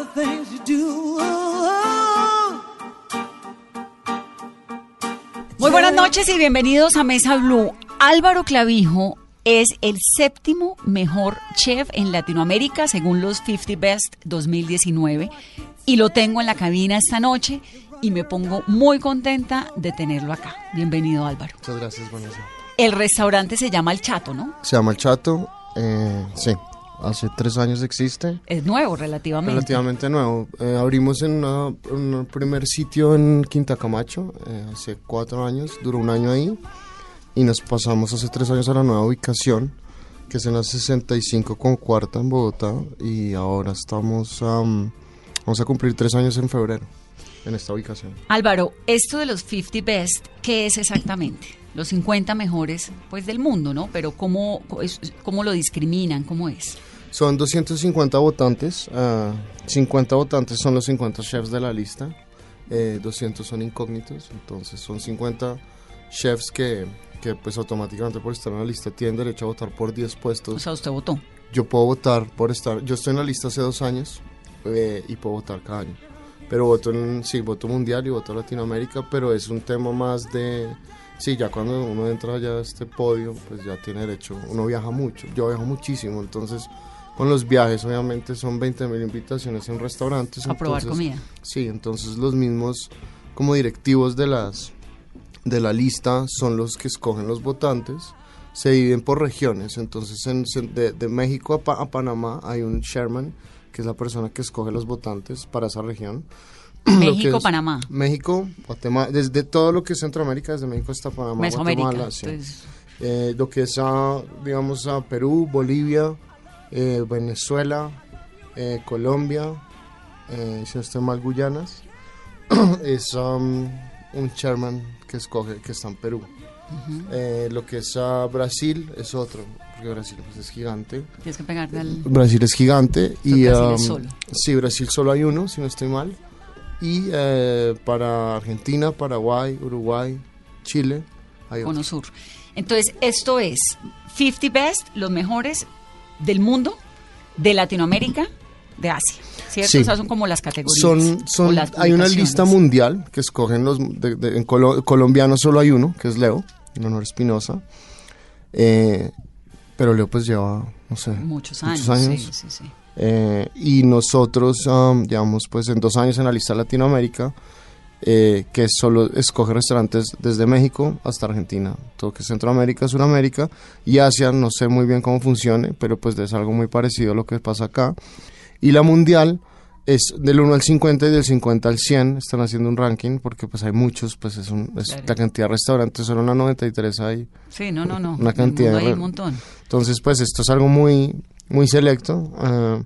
The things you do. Muy buenas noches y bienvenidos a Mesa Blue. Álvaro Clavijo es el séptimo mejor chef en Latinoamérica según los 50 Best 2019 y lo tengo en la cabina esta noche y me pongo muy contenta de tenerlo acá. Bienvenido Álvaro. Muchas gracias, Vanessa. El restaurante se llama El Chato, ¿no? Se llama El Chato, eh, sí, hace tres años existe, Es nuevo relativamente. relativamente nuevo. Eh, abrimos en una- un primer sitio en Quinta Camacho eh, hace cuatro años, duró un año ahí, y nos pasamos hace tres años a la nueva ubicación, que es en la 65 con cuarta en Bogotá, y ahora estamos, am, vamos a cumplir tres años en febrero en esta ubicación. Álvaro, esto de los 50 Best, ¿qué es exactamente? Los 50 mejores pues del mundo, ¿no? Pero ¿cómo, cómo lo discriminan? ¿Cómo es? Son 250 votantes, ah, 50 votantes son los 50 chefs de la lista, eh, 200 son incógnitos, entonces son 50 chefs que, que pues automáticamente por estar en la lista tienen derecho a votar por 10 O puestos. sea, usted votó. Yo puedo votar por estar, yo estoy en la lista hace dos años eh, y puedo votar cada año, pero voto en, sí, voto mundial y voto Latinoamérica, pero es un tema más de... Sí, ya cuando uno entra ya a este podio, pues ya tiene derecho. Uno viaja mucho, yo viajo muchísimo, entonces con los viajes obviamente son 20 mil invitaciones en restaurantes. A probar entonces- comida. Sí, entonces los mismos como directivos de las de la lista son los que escogen los votantes. Se dividen por regiones, entonces en- de, de México a, Pa- a Panamá hay un chairman, que es la persona que escoge los votantes para esa región. México, es Panamá. México, Guatemala, desde todo lo que es Centroamérica, desde México hasta Panamá, Mesoamérica. Guatemala, sí. Entonces, Eh, lo que es, a, digamos, a Perú, Bolivia, eh, Venezuela, eh, Colombia, eh, si no estoy mal, Guyanas, es um, un chairman que escoge, que está en Perú. Eh, lo que es a Brasil es otro, porque Brasil pues, es gigante. tienes que pegarte al... Brasil es gigante y Brasil es um, solo. sí, Brasil solo hay uno, si no estoy mal. Y para Argentina, Paraguay, Uruguay, Chile, hay otro. Cono Sur. Entonces, esto es 50 Best, los mejores del mundo, de Latinoamérica, de Asia. ¿Cierto? Sí. Esas son como las categorías. Son, o son, las hay una lista mundial que escogen los, de- de- en colo- colombiano solo hay uno, que es Leo, en honor a Espinosa. Eh, pero Leo pues lleva, no sé, Muchos años. muchos años. Sí, sí, sí. Eh, y nosotros um, llevamos pues en dos años en la lista Latinoamérica, eh, que solo escoge restaurantes desde México hasta Argentina, todo que es Centroamérica, Suramérica y Asia, no sé muy bien cómo funcione, pero pues es algo muy parecido a lo que pasa acá. Y la mundial es del 1 al 50 y del 50 al 100, están haciendo un ranking porque pues hay muchos, pues es, un, es Claro. la cantidad de restaurantes, solo una 93 hay. Sí, no, no, no. Una En cantidad hay un montón. Entonces pues esto es algo muy, muy selecto eh,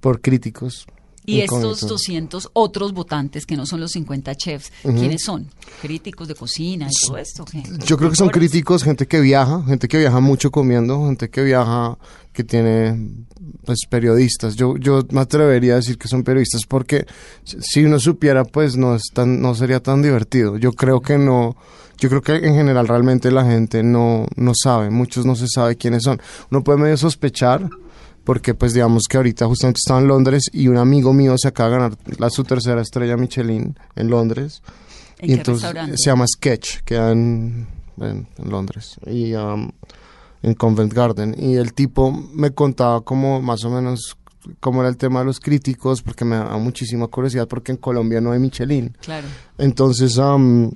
por críticos. Y estos incógnitos. 200 otros votantes que no son los 50 chefs, ¿quiénes son? ¿Críticos de cocina y todo esto? ¿qué? Yo creo que son críticos, gente que viaja, gente que viaja mucho comiendo, gente que viaja, que tiene pues periodistas. Yo, yo me atrevería a decir que son periodistas porque si uno supiera pues no es tan, no sería tan divertido. Yo creo que no, yo creo que en general realmente la gente no, no sabe, muchos no se sabe quiénes son. Uno puede medio sospechar porque pues digamos que ahorita justamente estaba en Londres y un amigo mío se acaba de ganar la, su tercera estrella Michelin en Londres. ¿En y qué entonces restaurante? se llama Sketch, queda en, en, en Londres y um, en Covent Garden. Y el tipo me contaba como más o menos cómo era el tema de los críticos, porque me da muchísima curiosidad, porque en Colombia no hay Michelin. Claro. Entonces, um,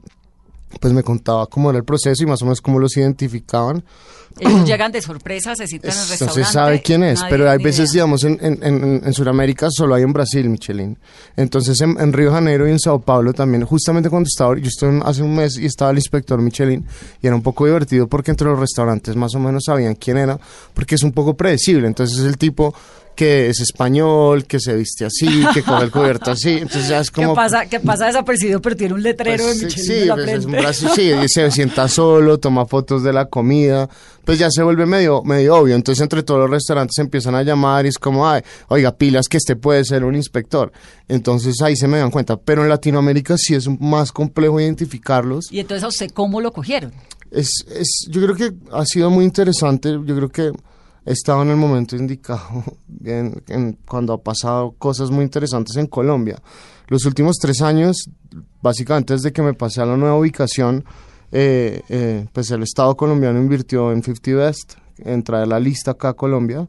pues me contaba cómo era el proceso y más o menos cómo los identificaban. Ellos llegan de sorpresa, se citan en el Es- restaurante. No se sabe quién es, nadie pero hay veces, idea. digamos, en, en, en, en Sudamérica solo hay en Brasil Michelin. Entonces, en, en Río de Janeiro y en Sao Paulo también, justamente cuando estaba, yo estuve hace un mes y estaba el inspector Michelin, y era un poco divertido porque entre los restaurantes más o menos sabían quién era, porque es un poco predecible. Entonces, el tipo que es español, que se viste así, que coge el cubierto así. Entonces ya es como... ¿Qué pasa, qué pasa desapercibido, pero tiene un letrero Pues, de Michelin sí, en la pues, es un brazo- sí, y se sienta solo, toma fotos de la comida, pues ya se vuelve medio, medio obvio. Entonces entre todos los restaurantes empiezan a llamar y es como, ay, oiga, pilas que este puede ser un inspector. Entonces ahí se me dan cuenta. Pero en Latinoamérica sí es más complejo identificarlos. Y entonces, ¿a usted cómo lo cogieron? Es, es, yo creo que ha sido muy interesante. Yo creo que he estado en el momento indicado en- cuando ha pasado cosas muy interesantes en Colombia. Los últimos tres años, básicamente desde que me pasé a la nueva ubicación, eh, eh, pues el Estado colombiano invirtió en 50 Best, en traer la lista acá a Colombia.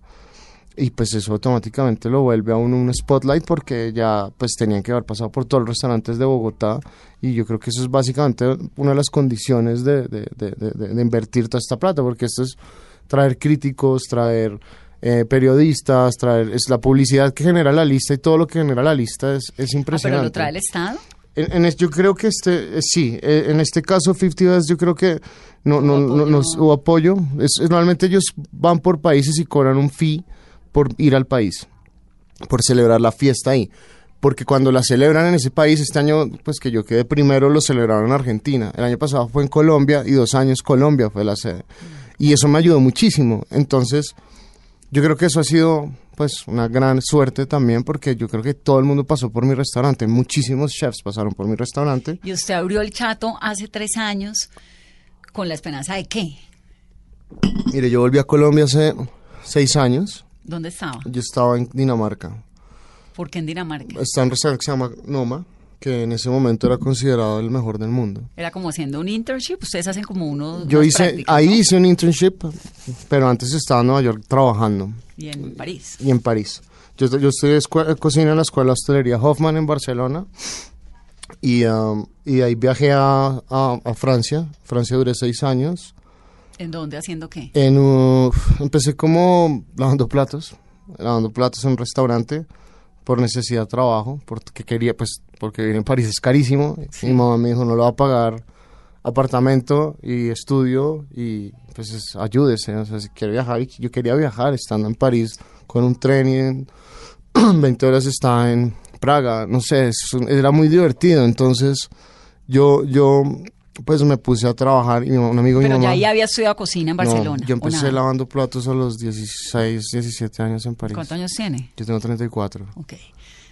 Y pues eso automáticamente lo vuelve a uno un spotlight porque ya pues tenían que haber pasado por todos los restaurantes de Bogotá y yo creo que eso es básicamente una de las condiciones de- de invertir toda esta plata porque esto es traer críticos, traer eh, periodistas, traer es la publicidad que genera la lista y todo lo que genera la lista es, es Ah, pero impresionante. lo trae el Estado. En, en yo creo que este, eh, sí, eh, en este caso 50 Best yo creo que no, no, no, apoyo. nos hubo apoyo. Es, es- normalmente ellos van por países y cobran un fee por ir al país, por celebrar la fiesta ahí. Porque cuando la celebran en ese país, este año, pues que yo quedé primero, lo celebraron en Argentina. El año pasado fue en Colombia y dos años Colombia fue la sede. Y eso me ayudó muchísimo. Entonces, yo creo que eso ha sido pues una gran suerte también porque yo creo que todo el mundo pasó por mi restaurante, muchísimos chefs pasaron por mi restaurante. Y usted abrió el chato hace tres años con la esperanza de qué? Mire, yo volví a Colombia hace seis años, ¿Dónde estaba? yo estaba en Dinamarca, ¿Por qué en Dinamarca? está en un restaurante que se llama Noma, que en ese momento era considerado el mejor del mundo. Era como haciendo un internship. Ustedes hacen como uno. Yo hice, prácticas, ahí ¿no? hice un internship, pero antes estaba en Nueva York trabajando Y en París. y en París. Yo, yo estudié cocina en la escuela de hostelería Hoffman en Barcelona y, um, y ahí viajé a, a- a Francia. Francia duré seis años. ¿En dónde? ¿Haciendo qué? En, un- empecé como lavando platos, lavando platos en un restaurante por necesidad de trabajo, porque quería, pues, porque vivir en París es carísimo. Mi mamá me dijo, no lo va a pagar apartamento y estudio y pues es- ayúdese, o sea, si quiere viajar, yo quería viajar estando en París con un tren y en 20 horas estaba en Praga, no sé, es era muy divertido, entonces yo, yo pues me puse a trabajar y un amigo de mi Pero mamá... ya ahí había estudiado cocina en No, Barcelona. yo ¿o empecé lavando platos a los 16, 17 años en París. ¿Cuántos años tiene? Yo tengo 34. Ok.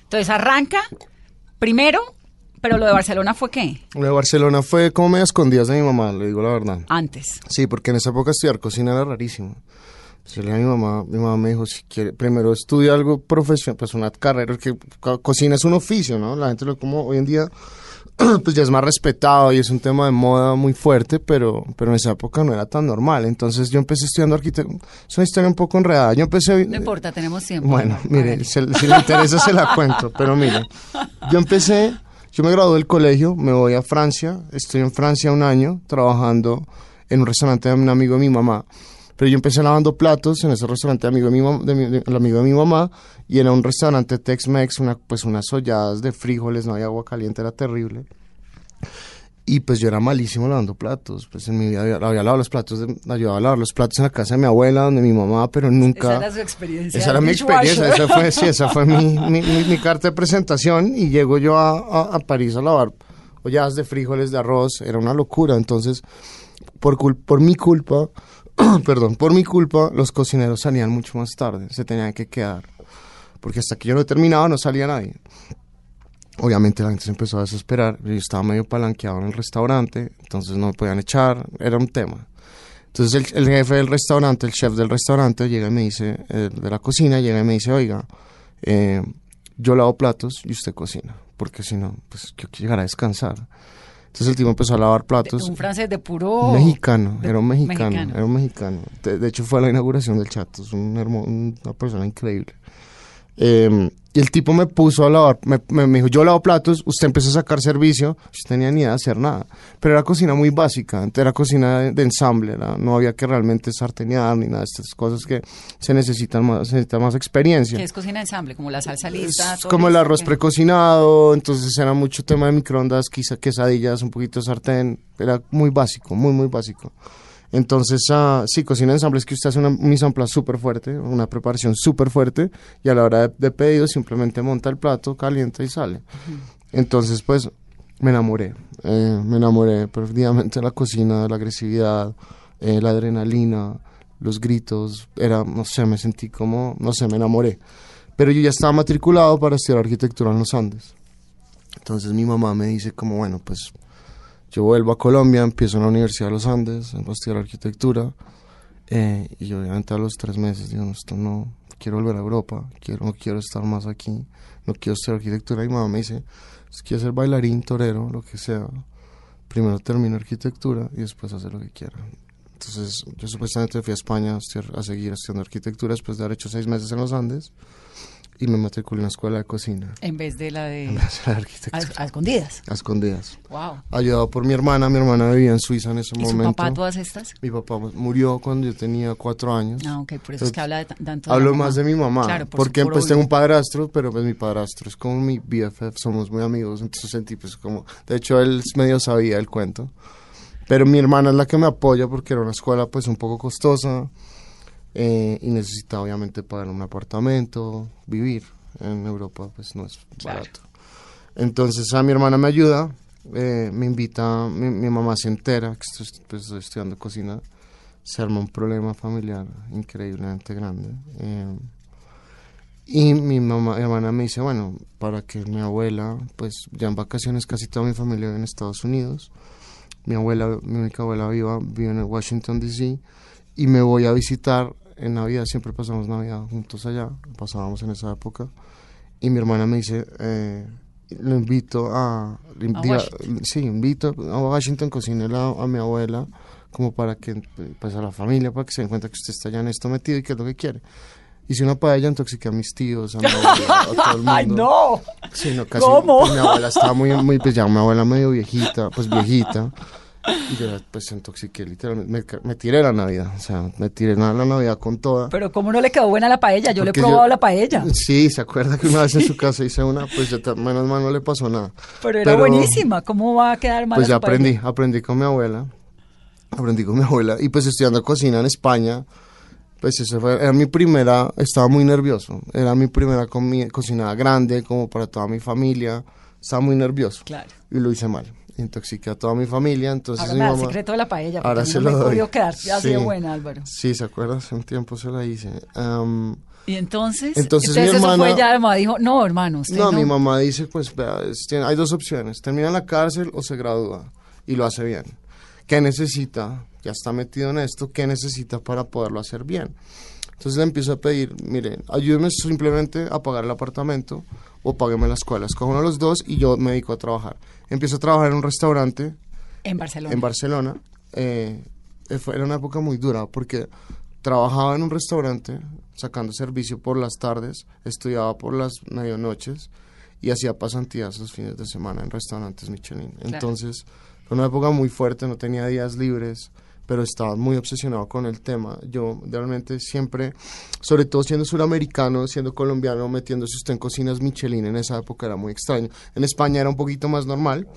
Entonces arranca primero, pero lo de Barcelona fue qué? Lo de Barcelona fue como medio escondidas de mi mamá, le digo la verdad. Antes. Sí, porque en esa época estudiar cocina era rarísimo. Entonces, le dije a mi mamá, mi mamá me dijo, si quiere, primero estudia algo profesional, pues una carrera, que co- cocina es un oficio, ¿no? La gente lo como hoy en día, pues ya es más respetado y es un tema de moda muy fuerte, pero, pero en esa época no era tan normal. Entonces yo empecé estudiando arquitectura, es una historia un poco enredada. Yo empecé... No importa, tenemos tiempo. Bueno, mire, se- si le interesa se la cuento, pero mire, yo empecé, yo me gradué del colegio, me voy a Francia, estoy en Francia un año trabajando en un restaurante de un amigo de mi mamá, pero yo empecé lavando platos en ese restaurante amigo de mi, de mi- de- el amigo de mi mamá y era un restaurante Tex-Mex, una, pues unas olladas de frijoles, no había agua caliente, era terrible. Y pues yo era malísimo lavando platos, pues en mi vida había, había lavado los platos, de- ayudaba a lavar los platos en la casa de mi abuela, donde mi mamá, pero nunca... Esa era su experiencia. Esa era mi experiencia, esa fue, sí, esa fue mi, mi, mi- mi carta de presentación y llego yo a, a- a París a lavar olladas de frijoles, de arroz, era una locura. Entonces, por, cul- por mi culpa, perdón, por mi culpa, los cocineros salían mucho más tarde, se tenían que quedar, porque hasta que yo no terminaba no salía nadie. Obviamente la gente se empezó a desesperar, yo estaba medio palanqueado en el restaurante, entonces no me podían echar, era un tema. Entonces el, jefe del restaurante, el chef del restaurante, llega y me dice, eh, de la cocina, llega y me dice, oiga, eh, yo lavo platos y usted cocina, porque si no, pues yo quiero llegar a descansar. Entonces el tipo empezó a lavar platos. Un francés de puro. Mexicano, de- era un mexicano, mexicano. era un mexicano. De, de hecho fue a la inauguración del Chato, es un hermo- una persona increíble. Eh, y el tipo me puso a lavar, me, me- me dijo, yo lavo platos, usted empezó a sacar servicio, yo tenía ni idea de hacer nada. Pero era cocina muy básica, era cocina de, de ensamble, era- no había que realmente sartenear ni nada de estas cosas que se necesitan más, se necesita más experiencia. Que es cocina de ensamble, como la salsa lista. Es como el arroz ¿qué? precocinado, entonces era mucho tema de microondas, quizá quesadillas, un poquito de sartén, era muy básico, muy, muy básico. Entonces, ah, sí, cocina de ensamble es que usted hace una mise en place súper fuerte, una preparación súper fuerte, y a la hora de, de pedido simplemente monta el plato, calienta y sale. Entonces, pues, me enamoré. eh, me enamoré perdidamente de la cocina, de la agresividad, eh, la adrenalina, los gritos. Era, no sé, me sentí como, no sé, me enamoré. Pero yo ya estaba matriculado para estudiar arquitectura en los Andes. Entonces mi mamá me dice como, bueno, pues yo vuelvo a Colombia, empiezo en la Universidad de los Andes, a estudiar arquitectura. eh, y obviamente a los tres meses digo, no, esto no, quiero volver a Europa, quiero, no quiero estar más aquí, no quiero estudiar arquitectura. Y mamá me dice, si quieres ser bailarín, torero, lo que sea, primero termina arquitectura y después hacer lo que quiera. Entonces yo supuestamente fui a España a, a seguir estudiando arquitectura después de haber hecho seis meses en los Andes y me matriculé en la escuela de cocina. En vez de la de... En vez de la arquitectura. a escondidas. A escondidas. Wow. Ayudado por mi hermana, mi hermana vivía en Suiza en ese ¿Y momento. papá todas estas? Mi papá murió cuando yo tenía cuatro años. Ah, ok, por eso es que habla de tanto de Hablo mamá. más de mi mamá, Claro, por porque por pues tengo un padrastro, pero pues mi padrastro es como mi BFF, somos muy amigos, entonces sentí pues como, de hecho él medio sabía el cuento, pero mi hermana es la que me apoya porque era una escuela pues un poco costosa eh, y necesitaba obviamente pagar un apartamento, vivir en Europa pues no es Claro. barato. Entonces a mi hermana me ayuda, eh, me invita, mi, mi mamá se entera que estoy, pues, estoy estudiando cocina, se arma un problema familiar increíblemente grande. eh, y mi mamá, mi hermana me dice, bueno, para que mi abuela, pues ya en vacaciones casi toda mi familia vive en Estados Unidos. Mi abuela, mi única abuela viva, vive en Washington, D.C. Y me voy a visitar en Navidad, siempre pasamos Navidad juntos allá, pasábamos en esa época. Y mi hermana me dice, eh, lo invito a... A diga- Washington. sí, invito a Washington, cocínele a, a mi abuela, como para que, pues a la familia, para que se den cuenta que usted está ya en esto metido y que es lo que quiere. Hice una paella, intoxiqué a mis tíos, a mi abuela, a todo el mundo. ¡Ay, no! Sí, no, casi. ¿Cómo? pues, mi abuela estaba muy, muy, pues ya mi abuela medio viejita, pues viejita. Y yo pues intoxiqué literalmente. Me, me tiré la Navidad, o sea, me tiré la, la Navidad con toda. Pero ¿cómo no le quedó buena la paella? Yo le he probado yo- la paella. Sí, se acuerda que una vez en su casa hice una, pues ya ta- menos mal no le pasó nada. Pero era buenísima. ¿Cómo va a quedar mal Pues ya aprendí, aprendí con mi abuela. Aprendí con mi abuela. Y pues estudiando cocina en España, pues eso fue, era mi primera, estaba muy nervioso. Era mi primera comi- cocinada grande, como para toda mi familia. Estaba muy nervioso. Claro. Y lo hice mal. Intoxiqué a toda mi familia, entonces Ahora mi da el mamá- secreto de la paella. porque Ahora se no lo me doy. quedar así de Sí. buena, Álvaro. Sí, ¿se acuerda? Hace un tiempo se la hice. Am, Y entonces, Entonces mi eso hermana- fue ya, mamá dijo, no, hermano, usted no, no. mi mamá dice, pues vea, es- tiene- hay dos opciones, termina en la cárcel o se gradúa y lo hace bien. ¿Qué necesita? Ya está metido en esto, ¿qué necesita para poderlo hacer bien? Entonces le empiezo a pedir, mire, ayúdeme simplemente a pagar el apartamento o págueme la escuela. Escojo uno de los dos y yo me dedico a trabajar. Empiezo a trabajar en un restaurante En Barcelona. en Barcelona. eh, fue- era una época muy dura porque trabajaba en un restaurante sacando servicio por las tardes, estudiaba por las medianoches y hacía pasantías los fines de semana en restaurantes Michelin. Entonces fue una época muy fuerte, no tenía días libres, pero estaba muy obsesionado con el tema. Yo realmente siempre, sobre todo siendo suramericano, siendo colombiano, metiéndose usted en cocinas Michelin en esa época era muy extraño. En España era un poquito más normal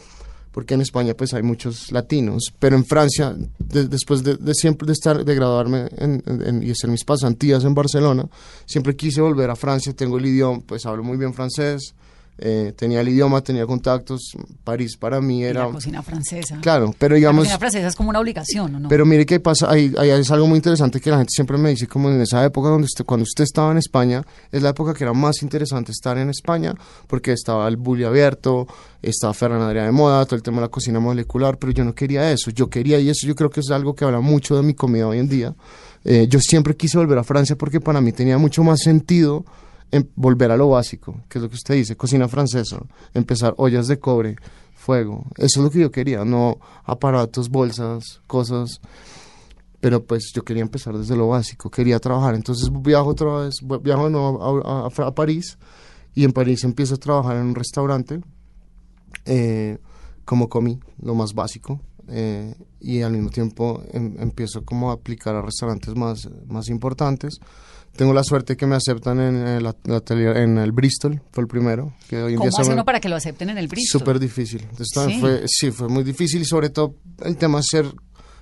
porque en España pues hay muchos latinos, pero en Francia, de- después de, de siempre de estar, de graduarme en- y hacer mis pasantías en Barcelona, siempre quise volver a Francia, tengo el idioma, pues hablo muy bien francés, eh, tenía el idioma, tenía contactos, París para mí Y era... la cocina francesa. Claro, pero La digamos... cocina francesa es como una obligación, ¿o no? Pero mire qué pasa, ahí, ahí es algo muy interesante que la gente siempre me dice, como en esa época donde usted, cuando usted estaba en España, es la época que era más interesante estar en España, porque estaba el bully abierto, estaba Ferran Adrià de moda, todo el tema de la cocina molecular, pero yo no quería eso, yo quería, y eso yo creo que es algo que habla mucho de mi comida hoy en día, eh, yo siempre quise volver a Francia porque para mí tenía mucho más sentido en volver a lo básico, que es lo que usted dice, cocina francesa, empezar ollas de cobre, fuego, eso es lo que yo quería, no aparatos, bolsas, cosas, pero pues yo quería empezar desde lo básico, quería trabajar, entonces viajo otra vez, viajo de nuevo a, a- a París y en París empiezo a trabajar en un restaurante, eh, como comí, lo más básico, eh, y al mismo tiempo em- empiezo como a aplicar a restaurantes más, más importantes. Tengo la suerte que me aceptan en el, at- atelier- en el Bristol, fue el primero. Que hoy en ¿Cómo día se hace me- uno para que lo acepten en el Bristol? Súper difícil. Entonces, Sí. Fue, sí, fue muy difícil y sobre todo el tema de ser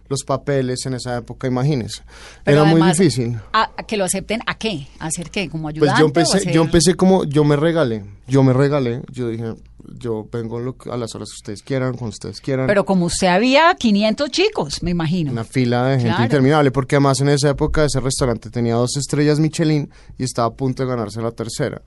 los papeles en esa época, imagínense. Pero Era muy difícil. ¿a- a que lo acepten a qué? ¿A hacer qué? ¿Como Pues ayudante? yo o empecé, hacer- yo empecé como, yo me regalé, yo me regalé, yo dije, yo vengo lo a las horas que ustedes quieran, cuando ustedes quieran. Pero como usted había 500 chicos, me imagino. Una fila de gente Claro. interminable, porque además en esa época ese restaurante tenía dos estrellas Michelin y estaba a punto de ganarse la tercera.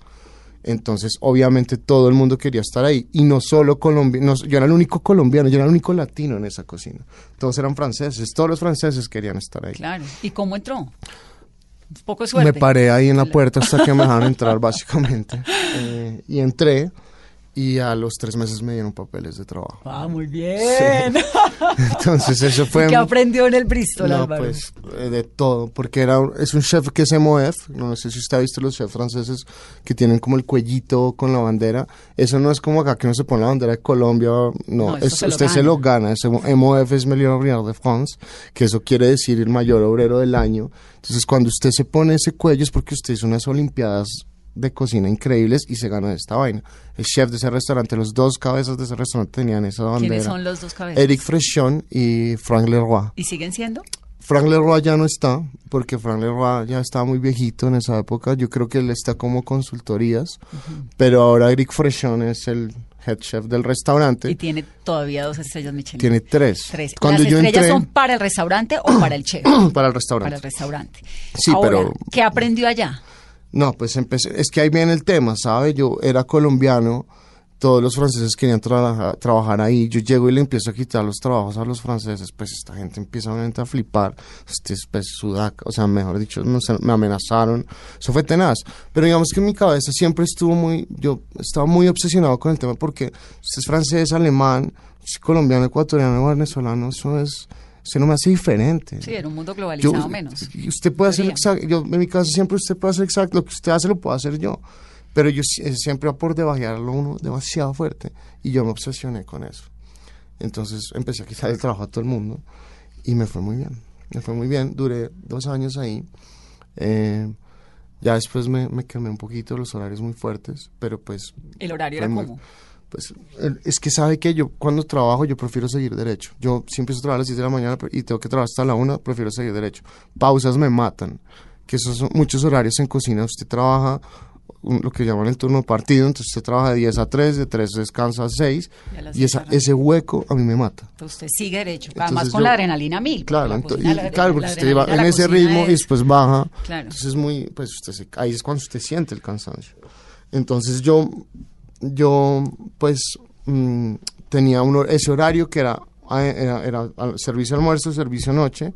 Entonces, obviamente, todo el mundo quería estar ahí. Y no solo colombianos, yo era el único colombiano, yo era el único latino en esa cocina. Todos eran franceses, todos los franceses querían estar ahí. Claro. ¿Y cómo entró? Poco suerte. Me paré ahí en la puerta hasta que me dejaron entrar, básicamente. Eh, y entré y a los tres meses me dieron papeles de trabajo. Ah, muy bien. Entonces, eso fue... ¿Qué aprendió en el Bristol, No, Álvaro? pues eh, de todo, porque era un- es un chef que es MOF, no sé si usted ha visto los chefs franceses que tienen como el cuellito con la bandera, eso no es como acá que uno se pone la bandera de Colombia, no, No, es- se usted se lo gana, ese MOF es Meilleur Ouvrier de France, que eso quiere decir el mayor obrero del año, entonces cuando usted se pone ese cuello es porque usted hizo unas olimpiadas de cocina increíbles y se ganó esta vaina. El chef de ese restaurante, los dos cabezas de ese restaurante tenían esa bandera. ¿Quiénes son los dos cabezas? Eric Frechon y Frank Leroy. ¿Y siguen siendo? Frank Leroy ya no está, porque Frank Leroy ya estaba muy viejito en esa época. Yo creo que él está como consultorías, pero ahora Eric Frechon es el head chef del restaurante. Y tiene todavía dos estrellas Michelin. Tiene tres. Tres. Cuando ¿Las yo estrellas entré son para el restaurante o para el chef? para el restaurante. para el restaurante. Sí, Ahora, pero- ¿qué aprendió allá? No, pues empecé, es que ahí viene el tema, ¿sabe? Yo era colombiano, todos los franceses querían trabaja- trabajar ahí, yo llego y le empiezo a quitar los trabajos a los franceses, pues esta gente empieza obviamente a flipar, este es pues, sudaca, o sea, mejor dicho, no me amenazaron, eso fue tenaz, pero digamos que en mi cabeza siempre estuvo muy, yo estaba muy obsesionado con el tema porque usted es francés, alemán, es colombiano, ecuatoriano, venezolano, eso es, eso no me hace diferente. Sí, era un mundo globalizado Yo- menos. Usted puede hacer exacto, yo en mi caso siempre usted puede hacer exacto, lo que usted hace lo puedo hacer yo, pero yo eh, siempre va por debajearlo uno demasiado fuerte y yo me obsesioné con eso. Entonces empecé a quitar el trabajo a todo el mundo y me fue muy bien, me fue muy bien, duré dos años ahí, eh, ya después me, me quemé un poquito los horarios muy fuertes, pero pues ¿El horario era muy- cómo? Pues es que sabe que yo cuando trabajo yo prefiero seguir derecho. Yo si empiezo a trabajar a las 10 de la mañana y tengo que trabajar hasta la 1, prefiero seguir derecho. Pausas me matan, que esos son muchos horarios en cocina. Usted trabaja un- lo que llaman el turno partido, entonces usted trabaja de 10 a 3, de 3 descansa a 6 Y y esa, ese hueco a mí me mata. Entonces usted sigue derecho. Además Entonces con yo- la adrenalina mil. Claro, la ento- cocina, y- la- claro, la porque usted va en ese ritmo y es- después baja. Claro. Entonces es muy, pues usted se- ahí es cuando usted siente el cansancio. Entonces yo, yo, pues mm, tenía un, ese horario que era, ah, era, servicio almuerzo, servicio noche,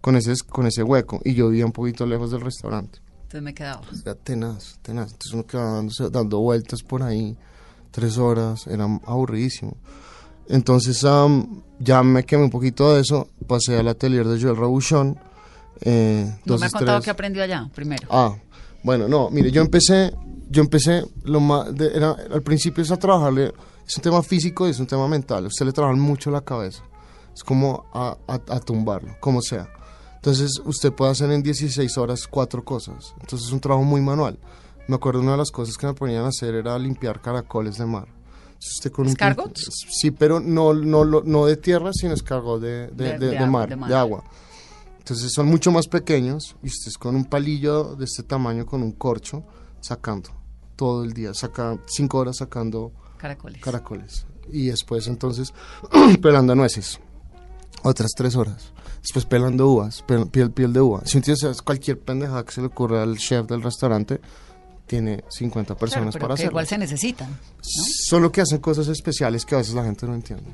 con ese, con ese hueco. Y yo vivía un poquito lejos del restaurante. Entonces me quedaba. Era tenaz, tenaz. Entonces uno quedaba dándose- dando vueltas por ahí, tres horas, era aburridísimo. Entonces ya me quemé un poquito de eso, pasé al atelier de Joel Rabuchon. Eh, No me ha contado qué aprendió allá, primero. Ah, bueno, no, mire, yo empecé, yo empecé, lo más, de- era, al principio es a trabajarle, es un tema físico y es un tema mental, usted le trabaja mucho la cabeza, es como a, a- a tumbarlo, como sea. Entonces usted puede hacer en 16 horas cuatro cosas, entonces es un trabajo muy manual. Me acuerdo una de las cosas que me ponían a hacer era limpiar caracoles de mar. Usted con un. Sí, pero no, no, no de tierra, sino escargot de, de, De- de mar. de agua. Entonces son mucho más pequeños y usted es con un palillo de este tamaño, con un corcho, sacando todo el día, saca cinco horas sacando Caracoles. caracoles. Y después entonces pelando nueces, otras tres horas. Después pelando uvas, pel- piel, piel de uva. Si entiendes, cualquier pendejada que se le ocurra al chef del restaurante, tiene 50 Claro, personas pero para que hacerlo. igual se necesitan. ¿no? Solo que hacen cosas especiales que a veces la gente no entiende.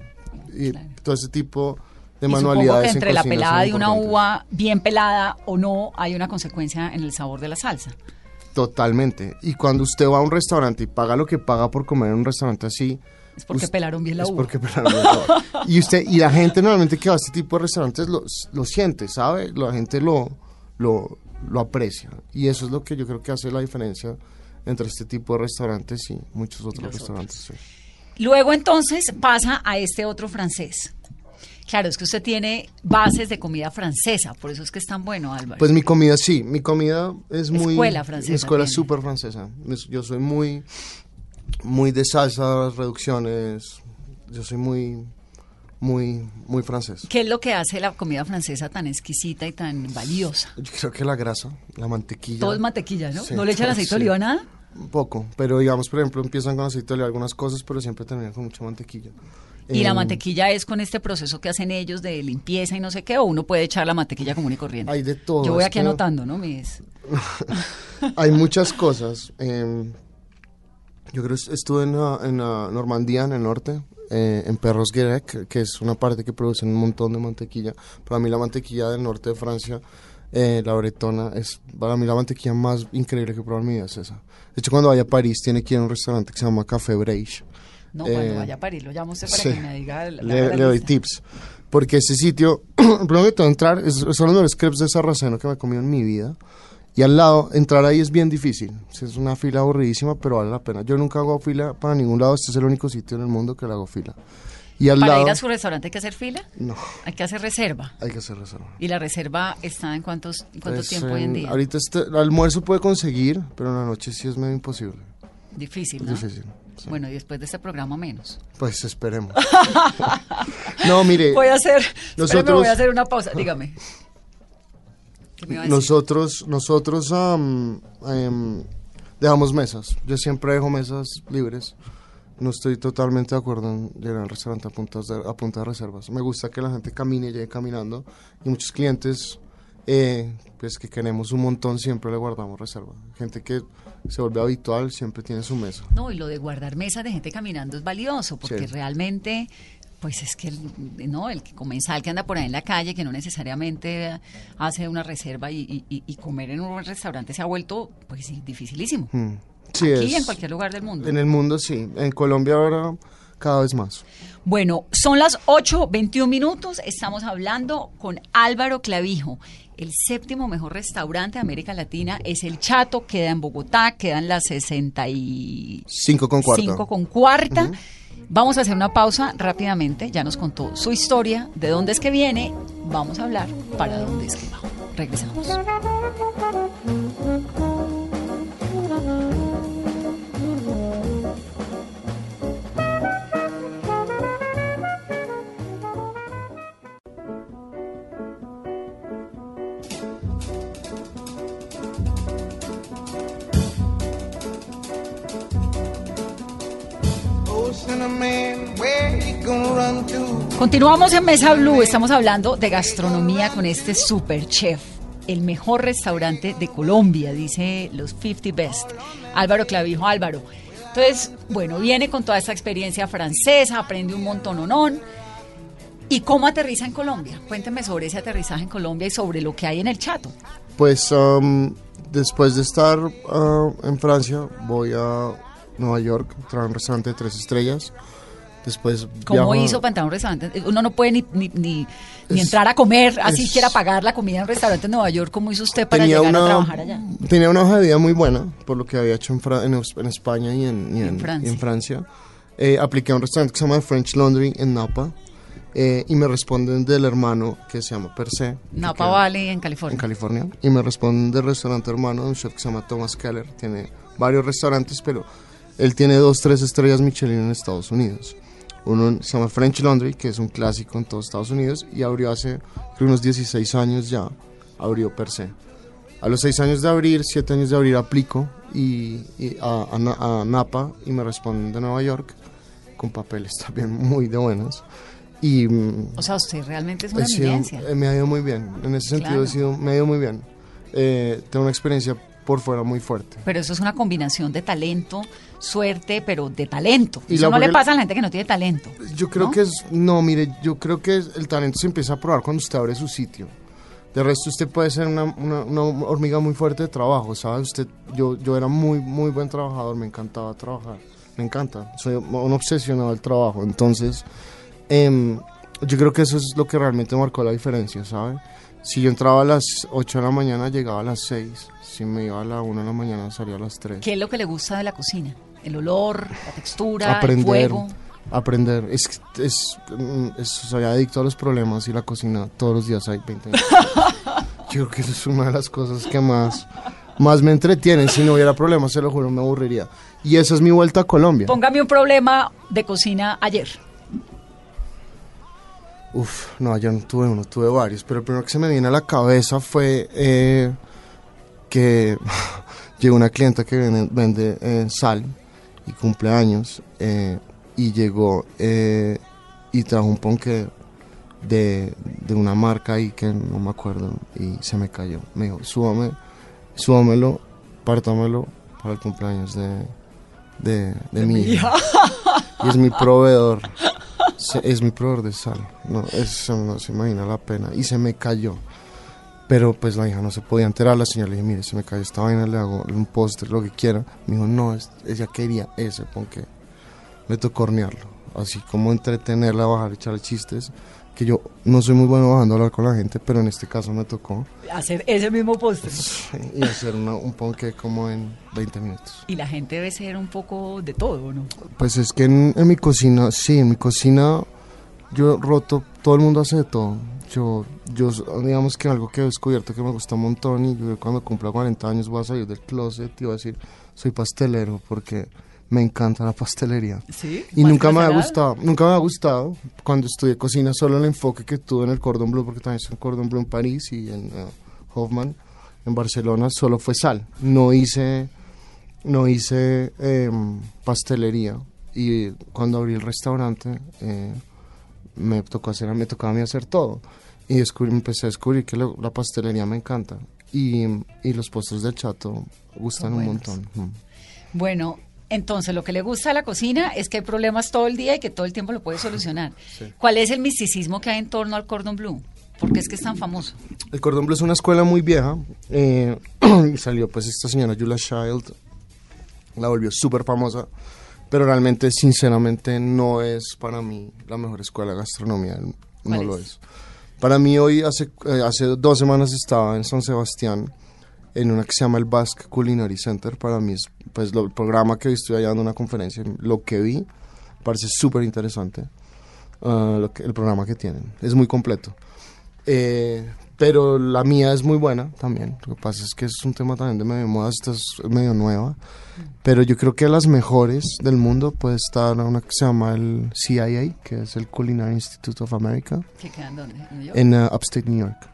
Y Claro. todo ese tipo de Y manualidades. que en entre la pelada de una uva bien pelada o no hay una consecuencia en el sabor de la salsa. Totalmente. Y cuando usted va a un restaurante y paga lo que paga por comer en un restaurante así, Es porque pelaron bien la es uva. porque pelaron bien la uva. y usted y la gente normalmente que va a este tipo de restaurantes lo, lo siente, ¿sabe? La gente lo, lo, lo aprecia. Y eso es lo que yo creo que hace la diferencia entre este tipo de restaurantes y muchos otros restaurantes. sí. Luego entonces pasa a este otro francés. Claro, es que usted tiene bases de comida francesa, por eso es que es tan bueno, Álvaro. Pues mi comida sí, mi comida es muy... Escuela francesa Mi escuela tiene. súper francesa. Es- Yo soy muy, muy de salsas, reducciones. Yo soy muy, muy, muy francés. ¿Qué es lo que hace la comida francesa tan exquisita y tan valiosa? Yo creo que la grasa, la mantequilla. Todo es mantequilla, ¿no? Sí, ¿No le echan aceite sí. de oliva nada? Un poco, pero digamos, por ejemplo, empiezan con aceite de oliva algunas cosas, pero siempre terminan con mucha mantequilla. Y la Em, mantequilla es con este proceso que hacen ellos de limpieza y no sé qué, o uno puede echar la mantequilla común y corriente. Hay de todo, Yo voy aquí anotando, ¿no? Mis... Hay muchas cosas. em, yo creo que estuve en, la- en la Normandía, en el norte, eh, en Perros Guirec, que es una parte que produce un montón de mantequilla. Para mí la mantequilla del norte de Francia, eh, la bretona, es para mí la mantequilla más increíble que he probado en mi vida es esa. De hecho, cuando vaya a París, tiene que ir a un restaurante que se llama Café Breich. No, cuando Eh, vaya a París, lo llamo para Sí. que me diga la, le, le doy tips. Porque ese sitio, primero que todo entrar, es, son los mejores crepes de sarraceno que me he comido en mi vida. Y al lado, entrar ahí es bien difícil. Es una fila aburridísima, pero vale la pena. Yo nunca hago fila para ningún lado. Este es el único sitio en el mundo que le hago fila. Y al Para lado... ir a su restaurante hay que hacer fila, No, hay que hacer reserva. hay que hacer reserva. ¿Y la reserva está en cuántos, cuánto Pues, tiempo hoy en día? Ahorita este, el almuerzo puede conseguir, pero en la noche sí es medio imposible. Difícil, ¿no? Difícil. sí. Bueno, y después de este programa menos. Pues esperemos. no, mire. Voy a hacer, nosotros- voy a hacer una pausa, dígame. Nosotros, nosotros em, dejamos mesas. Yo siempre dejo mesas libres. No estoy totalmente de acuerdo en llegar al restaurante a, puntas de, a punta de reservas. Me gusta que la gente camine y llegue caminando. Y muchos clientes, eh, pues que queremos un montón, siempre le guardamos reserva. Gente que se vuelve habitual, siempre tiene su mesa. No, y lo de guardar mesas de gente caminando es valioso, porque Sí. realmente, pues es que el, no, el que comensal que anda por ahí en la calle, que no necesariamente hace una reserva y, y- y- y comer en un restaurante se ha vuelto, pues dificilísimo. Mm. Sí, Aquí y es- en cualquier lugar del mundo. En el mundo sí. En Colombia ahora cada vez más. Bueno, son las 8.21 minutos. Estamos hablando con Álvaro Clavijo. El séptimo mejor restaurante de América Latina es El Chato, queda en Bogotá, quedan las 65 Cinco con cuarta. con cuarta. Vamos a hacer una pausa rápidamente. Ya nos contó su historia, de dónde es que viene. Vamos a hablar para dónde es que va. Regresamos. Continuamos en Mesa Blue, estamos hablando de gastronomía con este super chef, el mejor restaurante de Colombia, dice los 50 Best. Álvaro Clavijo, Álvaro. Entonces, bueno, viene con toda esta experiencia francesa, aprende un montón onón. ¿Y cómo aterriza en Colombia? Cuénteme sobre ese aterrizaje en Colombia y sobre lo que hay en el Chato. Pues um, después de estar uh, en Francia, voy a Nueva York, trabajar en un restaurante de tres estrellas. Después ¿Cómo hizo para entrar a un restaurante? Uno no puede ni, ni, ni- ni Es- entrar a comer, así es- quiera pagar la comida en un restaurante en Nueva York. ¿Cómo hizo usted para tenía llegar una, a trabajar allá? Tenía una hoja de vida muy buena, por lo que había hecho en, Fra- en, en España y en, y En Francia. y en Francia. Eh, apliqué a un restaurante que se llama French Laundry en Napa. eh, y me responden del hermano que se llama Per Se. que Napa Valley, en California. en California y me responden del restaurante hermano de un chef que se llama Thomas Keller. Tiene varios restaurantes, pero él tiene dos, tres estrellas Michelin en Estados Unidos. Uno se llama French Laundry, que es un clásico en todos Estados Unidos, y abrió hace creo, unos 16 años ya, abrió per se. A los 6 años de abrir, 7 años de abrir, aplico y, y a, a a Napa y me responden de Nueva York, con papeles también muy de buenos. Y mm, O sea, usted realmente es una eminencia. eh, me ha ido muy bien. En ese sentido, Claro. he sido, me ha ido muy bien. Eh, tengo una experiencia por fuera muy fuerte. Pero eso es una combinación de talento, suerte, pero de talento. Y eso no le pasa a la gente que no tiene talento. Yo creo ¿No? que es. No, mire, yo creo que el talento se empieza a probar cuando usted abre su sitio. De resto, usted puede ser una, una- una hormiga muy fuerte de trabajo, ¿sabes? Usted, yo, yo era muy, muy buen trabajador, me encantaba trabajar. Me encanta. Soy un obsesionado del trabajo. Entonces, em, yo creo que eso es lo que realmente marcó la diferencia, ¿sabe? Si yo entraba a las 8 de la mañana, llegaba a las 6. Si me iba a la 1 de la mañana, salía a las 3. ¿Qué es lo que le gusta de la cocina? El olor, la textura, el aprender, fuego. aprender. Es, es, mm, es- soy adicto a los problemas y la cocina todos los días hay 20 años. Yo creo que eso es una de las cosas que más, más me entretienen. Si no hubiera problemas, se lo juro, me aburriría. Y esa es mi vuelta a Colombia. Póngame un problema de cocina ayer. Uf, no, yo no tuve uno, tuve varios, pero el primero que se me viene a la cabeza fue eh, que llegó una clienta que vende, vende, eh, sal y cumpleaños eh, y llegó eh, y trajo un ponque de, de una marca ahí que no me acuerdo y se me cayó. Me dijo, súbame, súbamelo, pártamelo para el cumpleaños de, de, de mi hija. Y es mi proveedor. Es mi proveedor de sal. No, eso no se imagina la pena. Y se me cayó. Pero pues la hija no se podía enterar. La señora le dije, mire, se me cayó esta vaina, le hago un póster, lo que quiera. Me dijo, no, es- ella quería ese, porque me tocó hornearlo. Así como entretenerla, bajar, echarle chistes. Que yo no soy muy bueno bajando a hablar con la gente, pero en este caso me tocó. Hacer ese mismo postre. Y hacer una- un ponque como en 20 minutos. Y la gente debe ser un poco de todo, ¿no? Pues es que en, en mi cocina, sí, en mi cocina yo roto, todo el mundo hace de todo. Yo, yo, digamos que algo que he descubierto que me gusta un montón y yo cuando cumpla 40 años voy a salir del closet y voy a decir, soy pastelero porque me encanta la pastelería. Sí. Y nunca me ha gustado, nunca me ha gustado cuando estudié cocina, solo el enfoque que tuve en el Cordon Bleu, porque también hice un Cordon Bleu en París y en eh, Hoffman, en Barcelona, solo fue sal. No hice, no hice em, pastelería. Y cuando abrí el restaurante, eh, me tocó hacer, me tocaba a mí hacer todo. Y descubrí, empecé a descubrir que lo- la pastelería me encanta. Y, y los postres del chato gustan un montón. Mm. Bueno, entonces lo que le gusta a la cocina es que hay problemas todo el día y que todo el tiempo lo puede solucionar. ¿Cuál es el misticismo que hay en torno al cordon bleu? ¿Por qué es que es tan famoso? El Cordon Bleu es una escuela muy vieja. eh, y salió pues esta señora Julia Child. La volvió súper famosa. Pero realmente, sinceramente, no es para mí la mejor escuela de gastronomía. No ¿Cuál lo es? es. Para mí hoy, hace, eh, hace dos semanas estaba en San Sebastián en una que se llama el Basque Culinary Center. Para mí es pues lo- el programa que hoy estoy allá dando una conferencia. Lo que vi parece súper interesante. ah, lo que- el programa que tienen. Es muy completo. Eh, pero la mía es muy buena también. Lo que pasa es que es un tema también de medio moda, esta es medio nueva. Pero yo creo que las mejores del mundo puede estar una que se llama el CIA, que es el Culinary Institute of America, ¿Que quedan dónde? ¿En New York? en uh, Upstate New York.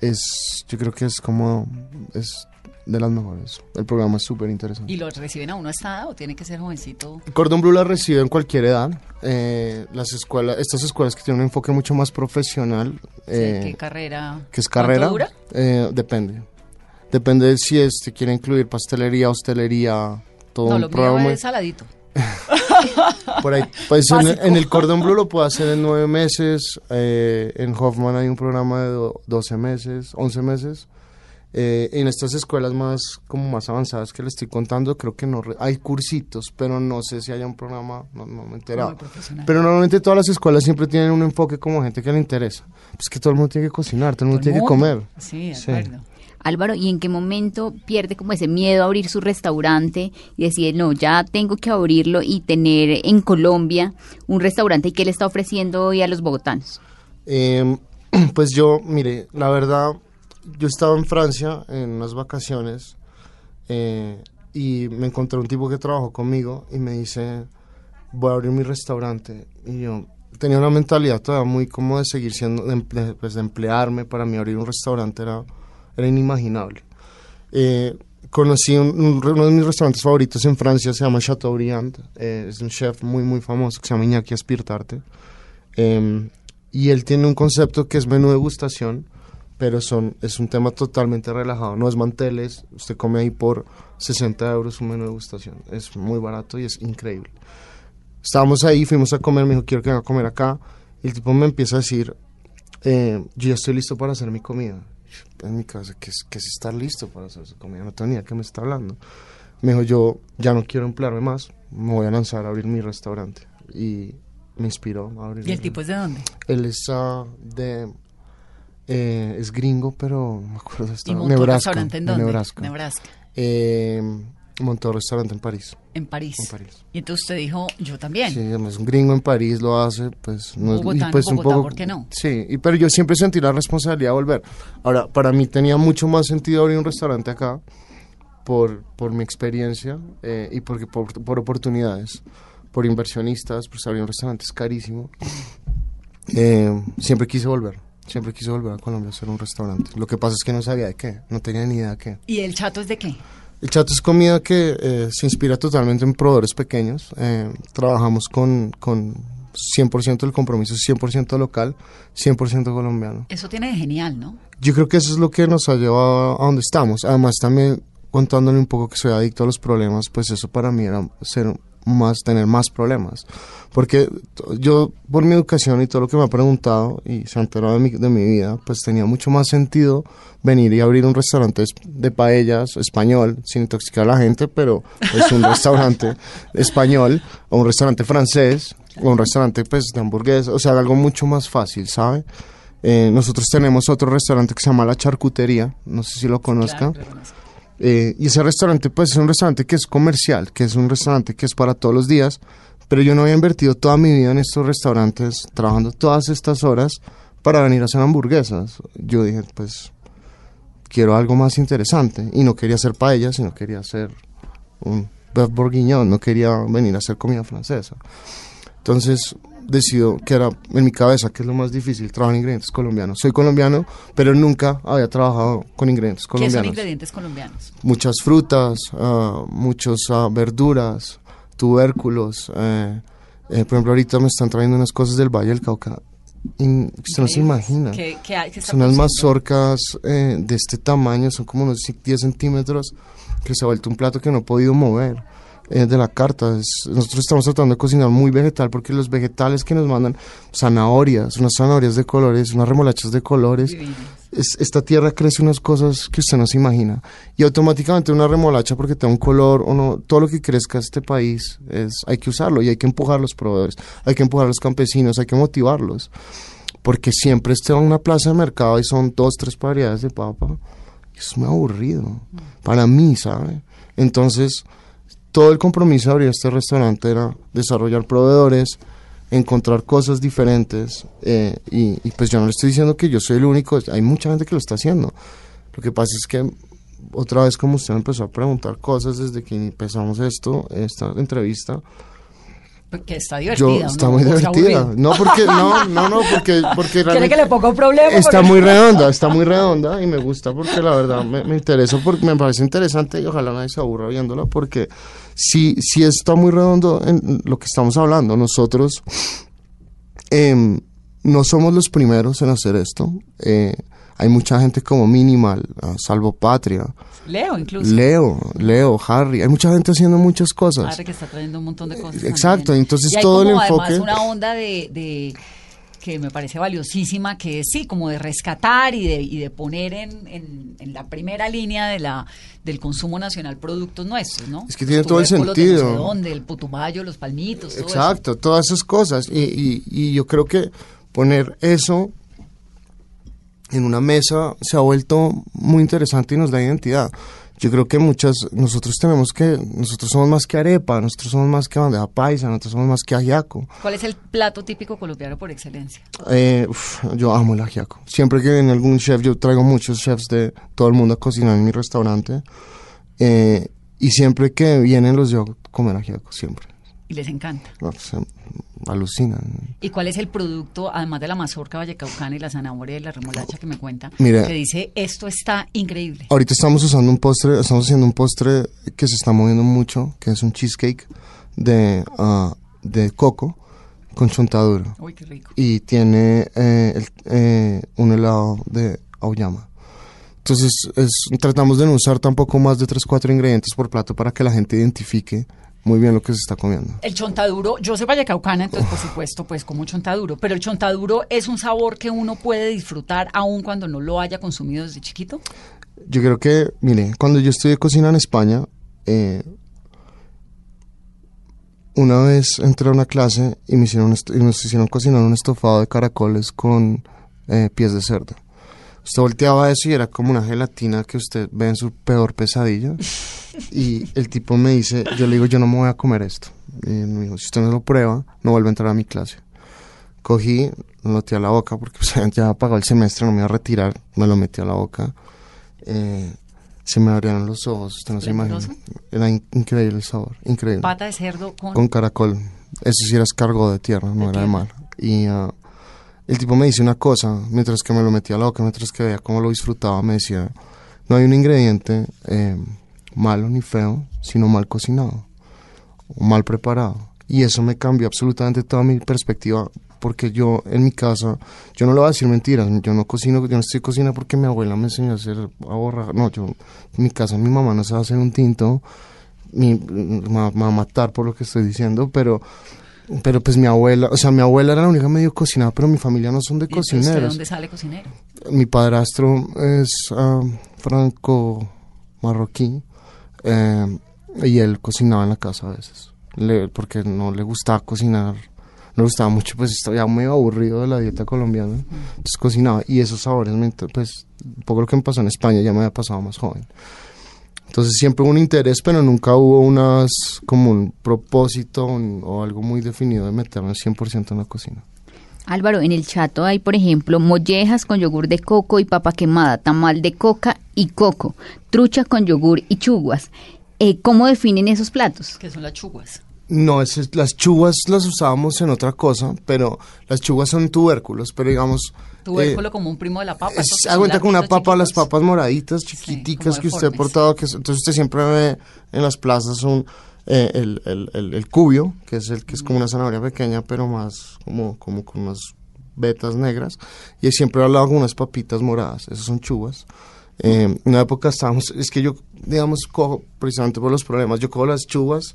Es, yo creo que es como, es de las mejores. El programa es súper interesante. ¿Y lo reciben a uno a esta edad o tiene que ser jovencito? Cordon Bleu la recibe en cualquier edad. Eh, las escuelas, estas escuelas que tienen un enfoque mucho más profesional. eh, ¿Qué carrera? ¿Qué es ¿Cuánto carrera? dura? Eh, depende. Depende de si este quiere incluir pastelería, hostelería, todo No, un lo mío programa. es saladito. Por ahí, pues en, en el Cordon Bleu lo puedo hacer en nueve meses. eh, en Hoffman hay un programa de do- 12 meses, 11 meses. Eh, en estas escuelas más como más avanzadas que le estoy contando, creo que no hay cursitos, pero no sé si haya un programa, no, no me he enterado. Pero normalmente todas las escuelas siempre tienen un enfoque como gente que le interesa. Pues que todo el mundo tiene que cocinar, todo el mundo Todo tiene que mundo. comer. Sí, de Sí. Álvaro, ¿y en qué momento pierde como ese miedo a abrir su restaurante y decide, no, ya tengo que abrirlo y tener en Colombia un restaurante y qué le está ofreciendo hoy a los bogotanos? Eh, pues yo, mire, la verdad, yo estaba en Francia en unas vacaciones eh, y me encontré un tipo que trabajó conmigo y me dice, voy a abrir mi restaurante. Y yo tenía una mentalidad todavía muy como de seguir siendo, de, pues de emplearme. Para mí abrir un restaurante era, era inimaginable. Eh, conocí un- un- uno de mis restaurantes favoritos en Francia, se llama Chateaubriand. eh, es un chef muy, muy famoso que se llama Iñaki Aspirtarte. Em, y él tiene un concepto que es menú de degustación, pero son, es un tema totalmente relajado. No es manteles, usted come ahí por 60 euros un menú de degustación. Es muy barato y es increíble. Estábamos ahí, fuimos a comer, me dijo, quiero que venga a comer acá. Y el tipo me empieza a decir, eh, yo ya estoy listo para hacer mi comida. En mi casa, ¿qué es, qué es estar listo para hacer su comida? No tenía que me está hablando. Me dijo, yo ya no quiero emplearme más, me voy a lanzar a abrir mi restaurante. Y me inspiró a abrir ¿Y el tipo es de dónde? él es ah, de. eh, es gringo, pero no me acuerdo de ¿Y Nebraska. restaurante en de dónde? Nebraska. Nebraska. Eh, montó un restaurante en París. En París. En París. Y entonces usted dijo, yo también. Sí, es un gringo en París, lo hace, pues no es- Bogotá, y pues Bogotá, un poco. ¿por qué no? Sí, y, pero yo siempre sentí la responsabilidad de volver. Ahora, para mí tenía mucho más sentido abrir un restaurante acá por, por mi experiencia eh, y porque por, por oportunidades, por inversionistas, pues abrir un restaurante es carísimo. Eh, siempre quise volver. Siempre quise volver a Colombia a hacer un restaurante. Lo que pasa es que no sabía de qué. No tenía ni idea de qué. ¿Y el chato es de qué? El chato es comida que eh, se inspira totalmente en proveedores pequeños. Eh, trabajamos con, con 100% del compromiso, 100% local, 100% colombiano. Eso tiene de genial, ¿no? Yo creo que eso es lo que nos ha llevado a donde estamos. Además, también contándole un poco que soy adicto a los problemas, pues eso para mí era ser más, tener más problemas. Porque yo, por mi educación y todo lo que me ha preguntado y se ha enterado de mi, de mi vida, pues tenía mucho más sentido venir y abrir un restaurante es- de paellas español, sin intoxicar a la gente, pero es un restaurante español, o un restaurante francés, o un restaurante pues de hamburguesas, o sea, algo mucho más fácil, ¿sabe? Eh, nosotros tenemos otro restaurante que se llama La Charcutería, no sé si lo conozcan. Claro. Eh, y ese restaurante, pues es un restaurante que es comercial, que es un restaurante que es para todos los días, pero yo no había invertido toda mi vida en estos restaurantes, trabajando todas estas horas para venir a hacer hamburguesas. Yo dije, pues quiero algo más interesante y no quería hacer paella, sino quería hacer un beef bourguignon, no quería venir a hacer comida francesa. Entonces decido que era en mi cabeza que es lo más difícil trabajar en ingredientes colombianos. Soy colombiano, pero nunca había trabajado con ingredientes ¿Qué son colombianos ingredientes colombianos? muchas frutas, ah, muchas ah, verduras, tubérculos. eh, eh, por ejemplo, ahorita me están trayendo unas cosas del Valle del Cauca. in- usted no se imagina. ¿Qué, qué hay- qué está Son unas mazorcas eh, de este tamaño, son como unos 10 centímetros, que se ha vuelto un plato que no he podido mover eh, de la carta. Es- nosotros estamos tratando de cocinar muy vegetal porque los vegetales que nos mandan, zanahorias, unas zanahorias de colores, unas remolachas de colores, es- esta tierra crece unas cosas que usted no se imagina. Y automáticamente una remolacha, porque te da un color, o no, todo lo que crezca este país, es, hay que usarlo y hay que empujar a los proveedores, hay que empujar a los campesinos, hay que motivarlos. Porque siempre esté en una plaza de mercado y son dos, tres variedades de papa. es muy aburrido. Para mí, ¿sabe? Entonces, todo el compromiso de abrir este restaurante era desarrollar proveedores, encontrar cosas diferentes eh, y, y pues yo no le estoy diciendo que yo soy el único, hay mucha gente que lo está haciendo. Lo que pasa es que otra vez como usted empezó a preguntar cosas desde que empezamos esto, esta entrevista, Porque está divertida. yo ¿no? está muy ¿O está divertida. No porque no, no, no, porque porque ¿Quiere realmente que le ponga un problema? está Porque- muy redonda, está muy redonda y me gusta porque la verdad me, me interesa porque me parece interesante y ojalá nadie se aburra viéndola porque sí, sí está muy redondo en lo que estamos hablando. Nosotros em, no somos los primeros en hacer esto. Eh, hay mucha gente como Minimal, ah, Salvo Patria, Leo incluso. Leo, Leo, Harry. Hay mucha gente haciendo muchas cosas. Harry que está trayendo un montón de cosas. Exacto, también. entonces Y hay todo el enfoque- Además, una onda de, de- que me parece valiosísima, que es sí, como de rescatar y de, y de poner en, en- en la primera línea de la del consumo nacional productos nuestros, ¿no? Es que tiene todo el de no sé sentido. dónde, el putumayo, los palmitos, todo eso. Exacto, todas esas cosas. Y, y- y yo creo que poner eso en una mesa se ha vuelto muy interesante y nos da identidad. Yo creo que muchas, nosotros tenemos que, nosotros somos más que arepa, nosotros somos más que bandeja paisa, nosotros somos más que ajiaco. ¿Cuál es el plato típico colombiano por excelencia? Eh, uf, yo amo el ajiaco. Siempre que viene algún chef, yo traigo muchos chefs de todo el mundo a cocinar en mi restaurante. Eh, y siempre que vienen los llevo a comer ajiaco, siempre. Y les encanta. No, se alucinan. ¿Y cuál es el producto, además de la mazorca vallecaucana y la zanahoria y la remolacha que me cuenta, Mira. que dice, esto está increíble? Ahorita estamos usando un postre, estamos haciendo un postre que se está moviendo mucho, que es un cheesecake de, ah, de coco con chontaduro. Uy, qué rico. Y tiene eh, el- eh, un helado de auyama. Entonces, es- tratamos de no usar tampoco más de 3, 4 ingredientes por plato para que la gente identifique muy bien lo que se está comiendo. El chontaduro, yo soy vallecaucana, entonces por supuesto pues como chontaduro, pero el chontaduro es un sabor que uno puede disfrutar aun cuando no lo haya consumido desde chiquito. Yo creo que, mire, cuando yo estudié cocina en España, eh, una vez entré a una clase y, me hicieron y nos hicieron cocinar un estofado de caracoles con eh, pies de cerdo. Usted volteaba eso y era como una gelatina que usted ve en su peor pesadilla. Y el tipo me dice, yo le digo, yo no me voy a comer esto. Y él me dijo, si usted no lo prueba, no vuelve a entrar a mi clase. Cogí, lo metí a la boca porque o sea, ya pagó el semestre, no me iba a retirar, me lo metí a la boca. Eh, se me abrieron los ojos, usted no se imagina. Era in- increíble el sabor, increíble. Pata de cerdo con... Con caracol. Eso sí era escargot de tierra, no De era de mar. Y ah, el tipo me dice una cosa, mientras que me lo metía a la boca, mientras que veía cómo lo disfrutaba, me decía, no hay un ingrediente eh, malo ni feo, sino mal cocinado o mal preparado. Y eso me cambió absolutamente toda mi perspectiva, porque yo en mi casa, yo no le voy a decir mentiras, yo no cocino, yo no estoy cocina porque mi abuela me enseñó a hacer a borrar, no, yo en mi casa mi mamá no sabe hacer un tinto, me va a matar por lo que estoy diciendo, pero pero pues mi abuela, o sea, mi abuela era la única medio cocinada, pero mi familia no son de ¿Y entonces, ¿De cocineros. dónde sale cocinero? Mi padrastro es ah, franco marroquí eh, y él cocinaba en la casa a veces, le- porque no le gustaba cocinar, no le gustaba mucho, pues estaba muy aburrido de la dieta colombiana, entonces cocinaba y esos sabores, pues un poco lo que me pasó en España ya me había pasado más joven. Entonces siempre hubo un interés, pero nunca hubo unas como un propósito un- o algo muy definido de meterme 100% en la cocina. Álvaro, en el chato hay, por ejemplo, mollejas con yogur de coco y papa quemada, tamal de coca y coco, trucha con yogur y chuguas. Eh, ¿Cómo definen esos platos? Que son las chuguas. No, es- las chuvas las usábamos en otra cosa, pero las chuvas son tubérculos, pero digamos... Tubérculo eh, como un primo de la papa. es- cuenta con una papa, las chiquitos. papas moraditas, Sí, chiquiticas como que usted ha portado, que es- entonces usted siempre ve en las plazas un, eh, el, el, el, el cubio, que es el que es como una zanahoria pequeña, pero más como, como con unas vetas negras, y siempre al lado con unas papitas moradas, esas son chuvas. Eh, en una época estábamos, es que yo, digamos, cojo, precisamente por los problemas, yo cojo las chuvas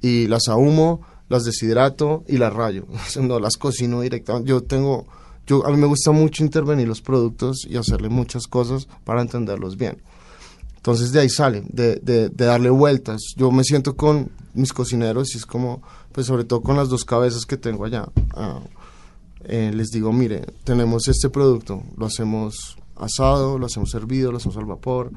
y las ahumo, las deshidrato y las rayo. No las cocino directamente. Yo tengo, yo, a mí me gusta mucho intervenir los productos y hacerle muchas cosas para entenderlos bien. Entonces de ahí sale, de, de, de darle vueltas. Yo me siento con mis cocineros y es como, pues sobre todo con las dos cabezas que tengo allá. ah, eh, les digo, mire, tenemos este producto, lo hacemos asado, lo hacemos hervido, lo hacemos al vapor,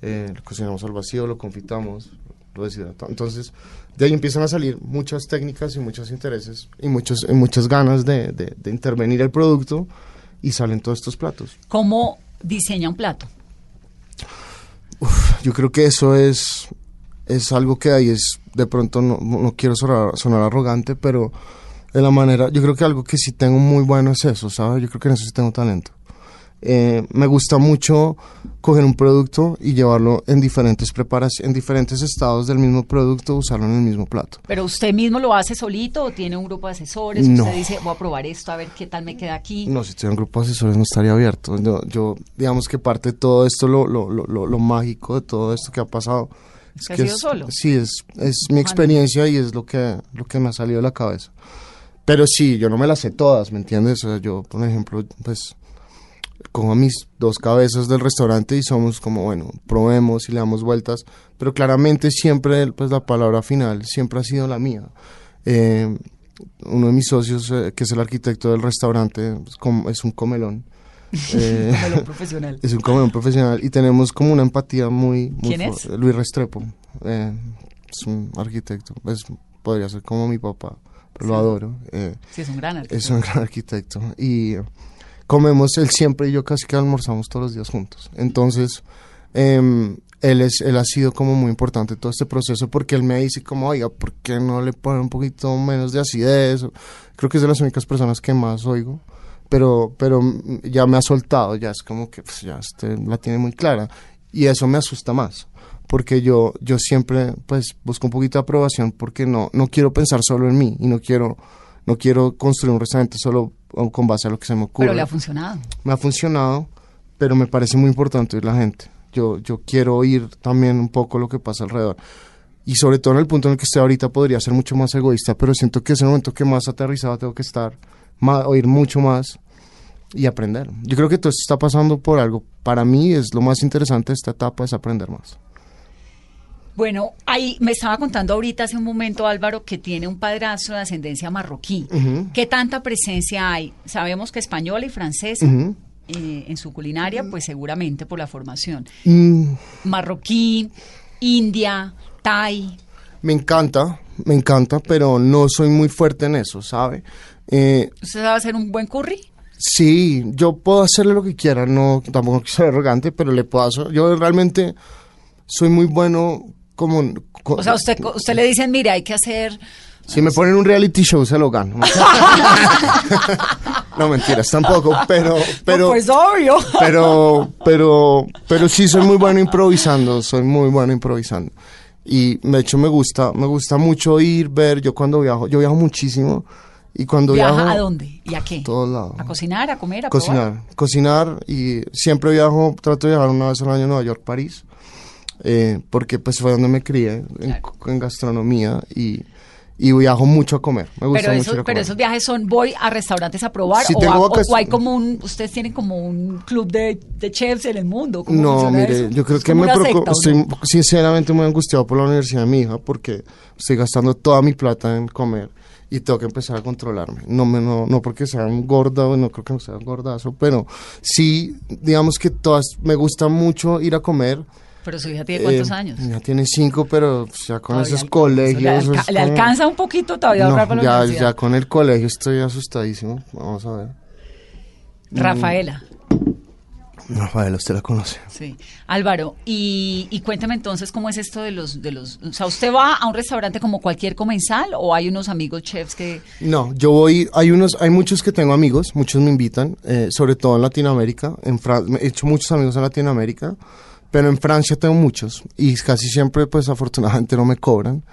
eh, lo cocinamos al vacío, lo confitamos, lo deshidratamos. Entonces, de ahí empiezan a salir muchas técnicas y muchos intereses y, muchos, y muchas ganas de, de- de intervenir el producto y salen todos estos platos. ¿Cómo diseña un plato? Yo creo que eso es, es algo que ahí es, de pronto no, no quiero sonar, sonar arrogante, pero de la manera, yo creo que algo que sí tengo muy bueno es eso, ¿sabes? Yo creo que en eso sí tengo talento. Eh, me gusta mucho coger un producto y llevarlo en diferentes preparaciones, en diferentes estados del mismo producto, usarlo en el mismo plato. ¿Pero usted mismo lo hace solito o tiene un grupo de asesores? No. Usted dice, voy a probar esto, a ver qué tal me queda aquí. No, si estuviera en grupo de asesores no estaría abierto. Yo, yo digamos que parte de todo esto, lo, lo, lo, lo, mágico de todo esto que ha pasado. Es ¿Que ha que sido es- solo? Sí, es, es mi experiencia y es lo que, lo que me ha salido de la cabeza. Pero sí, yo no me las sé todas, ¿me entiendes? O sea, yo, por ejemplo, pues cojo a mis dos cabezas del restaurante y somos como, bueno, probemos y le damos vueltas, pero claramente siempre, pues la palabra final siempre ha sido la mía. Eh, uno de mis socios, eh, que es el arquitecto del restaurante, es, com- es un comelón. Eh, profesional. es un comelón profesional y tenemos como una empatía muy... muy ¿Quién es? Luis Restrepo. es un arquitecto, pues, podría ser como mi papá, pero lo adoro. Sí, es un gran artista. es un gran arquitecto. Y comemos él siempre y yo casi que almorzamos todos los días juntos. Entonces, em, él, es, él ha sido como muy importante todo este proceso porque él me dice como, oiga, ¿por qué no le ponen un poquito menos de acidez? Creo que es de las únicas personas que más oigo. Pero, pero ya me ha soltado, ya es como que pues, ya este, la tiene muy clara. Y eso me asusta más porque yo, yo siempre pues busco un poquito de aprobación porque no, no quiero pensar solo en mí y no quiero, no quiero construir un restaurante solo con base a lo que se me ocurre. Pero le ha funcionado. me ha funcionado, pero me parece muy importante oír la gente. Yo, yo quiero oír también un poco lo que pasa alrededor. Y sobre todo en el punto en el que estoy ahorita podría ser mucho más egoísta, pero siento que es el momento que más aterrizado tengo que estar, más, oír mucho más y aprender. Yo creo que todo esto está pasando por algo. Para mí es lo más interesante de esta etapa, es aprender más. Bueno, ahí me estaba contando ahorita hace un momento Álvaro que tiene un padrastro de ascendencia marroquí. ¿Qué tanta presencia hay? Sabemos que española y francesa eh, en su culinaria, pues seguramente por la formación. Marroquí, India, Thai. me encanta, me encanta, pero no soy muy fuerte en eso, ¿sabe? Eh, ¿Usted sabe hacer un buen curry? Sí, yo puedo hacerle lo que quiera, no, tampoco quiero ser arrogante, pero le puedo hacer. Yo realmente soy muy bueno como... co- O sea, usted, usted le dicen, mire, hay que hacer... Si me ponen un reality show, se lo gano. No, mentiras, tampoco, pero, pero, pues obvio. pero, pero, pero sí soy muy bueno improvisando, soy muy bueno improvisando. Y de hecho me gusta, me gusta mucho ir, ver, yo cuando viajo, yo viajo muchísimo. Y cuando ¿Viaja viajo... a dónde? ¿Y a qué? A todos lados. ¿A cocinar, a comer, a probar? Cocinar, cocinar y siempre viajo, trato de viajar una vez al año a Nueva York, París, eh, porque pues fue donde me crié, en, Claro. en gastronomía y, y viajo mucho a comer, me gusta Pero, mucho ir esos viajes son, voy a restaurantes a probar o, tengo a- o- vacas- o hay como un, ustedes tienen como un club de, de chefs en el mundo. ¿Cómo No, mire, eso? yo creo ¿Es que me preocupo, secta, ¿o estoy sinceramente muy angustiado por la universidad de mi hija porque estoy gastando toda mi plata en comer y tengo que empezar a controlarme. No, me, no, no porque sea un gordo, no creo que no sea un gordazo, pero sí, digamos que todas, me gusta mucho ir a comer. Pero su hija tiene cuántos Eh, años. Ya tiene cinco, pero ya con Todavía esos colegios. Le, alca- es le como- alcanza un poquito todavía a No, ahorrar para la ya, universidad. ya con el colegio estoy asustadísimo. Vamos a ver. Rafaela, Rafael, usted la conoce. sí. Álvaro, y, y cuéntame entonces cómo es esto de los, de los... O sea, ¿usted va a un restaurante como cualquier comensal o hay unos amigos chefs que... No, yo voy, hay unos, hay muchos que tengo amigos, muchos me invitan, eh, sobre todo en Latinoamérica, en Fran- he hecho muchos amigos en Latinoamérica, pero en Francia tengo muchos y casi siempre, pues afortunadamente no me cobran,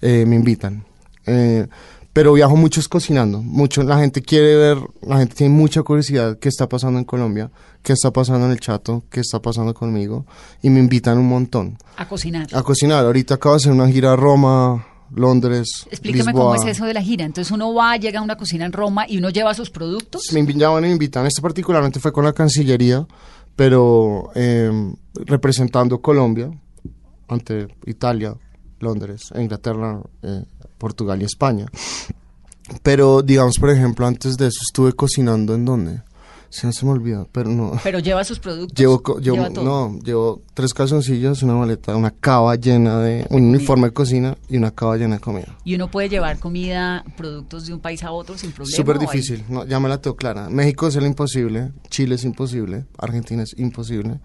eh, me invitan. Eh, pero viajo mucho es cocinando, mucho, la gente quiere ver, la gente tiene mucha curiosidad qué está pasando en Colombia, qué está pasando en el Chato, qué está pasando conmigo y me invitan un montón a cocinar? a cocinar. Ahorita acabo de hacer una gira a Roma, Londres, Explíqueme cómo es eso de la gira. Entonces uno va, llega a una cocina en Roma y uno lleva sus productos. Me invitaban me invitan. Este particularmente fue con la Cancillería, pero eh, representando Colombia ante Italia, Londres, Inglaterra, eh, Portugal y España. Pero, digamos, por ejemplo, antes de eso estuve cocinando en dónde. Se me olvida, pero no. Pero lleva sus productos. Llevo, lleva no, llevo tres calzoncillos, una maleta, una cava llena de, un uniforme de cocina y una cava llena de comida. Y uno puede llevar comida, productos de un país a otro sin problema. Súper ¿o hay- difícil, no, ya me la tengo clara. México es el imposible, Chile es imposible, Argentina es imposible,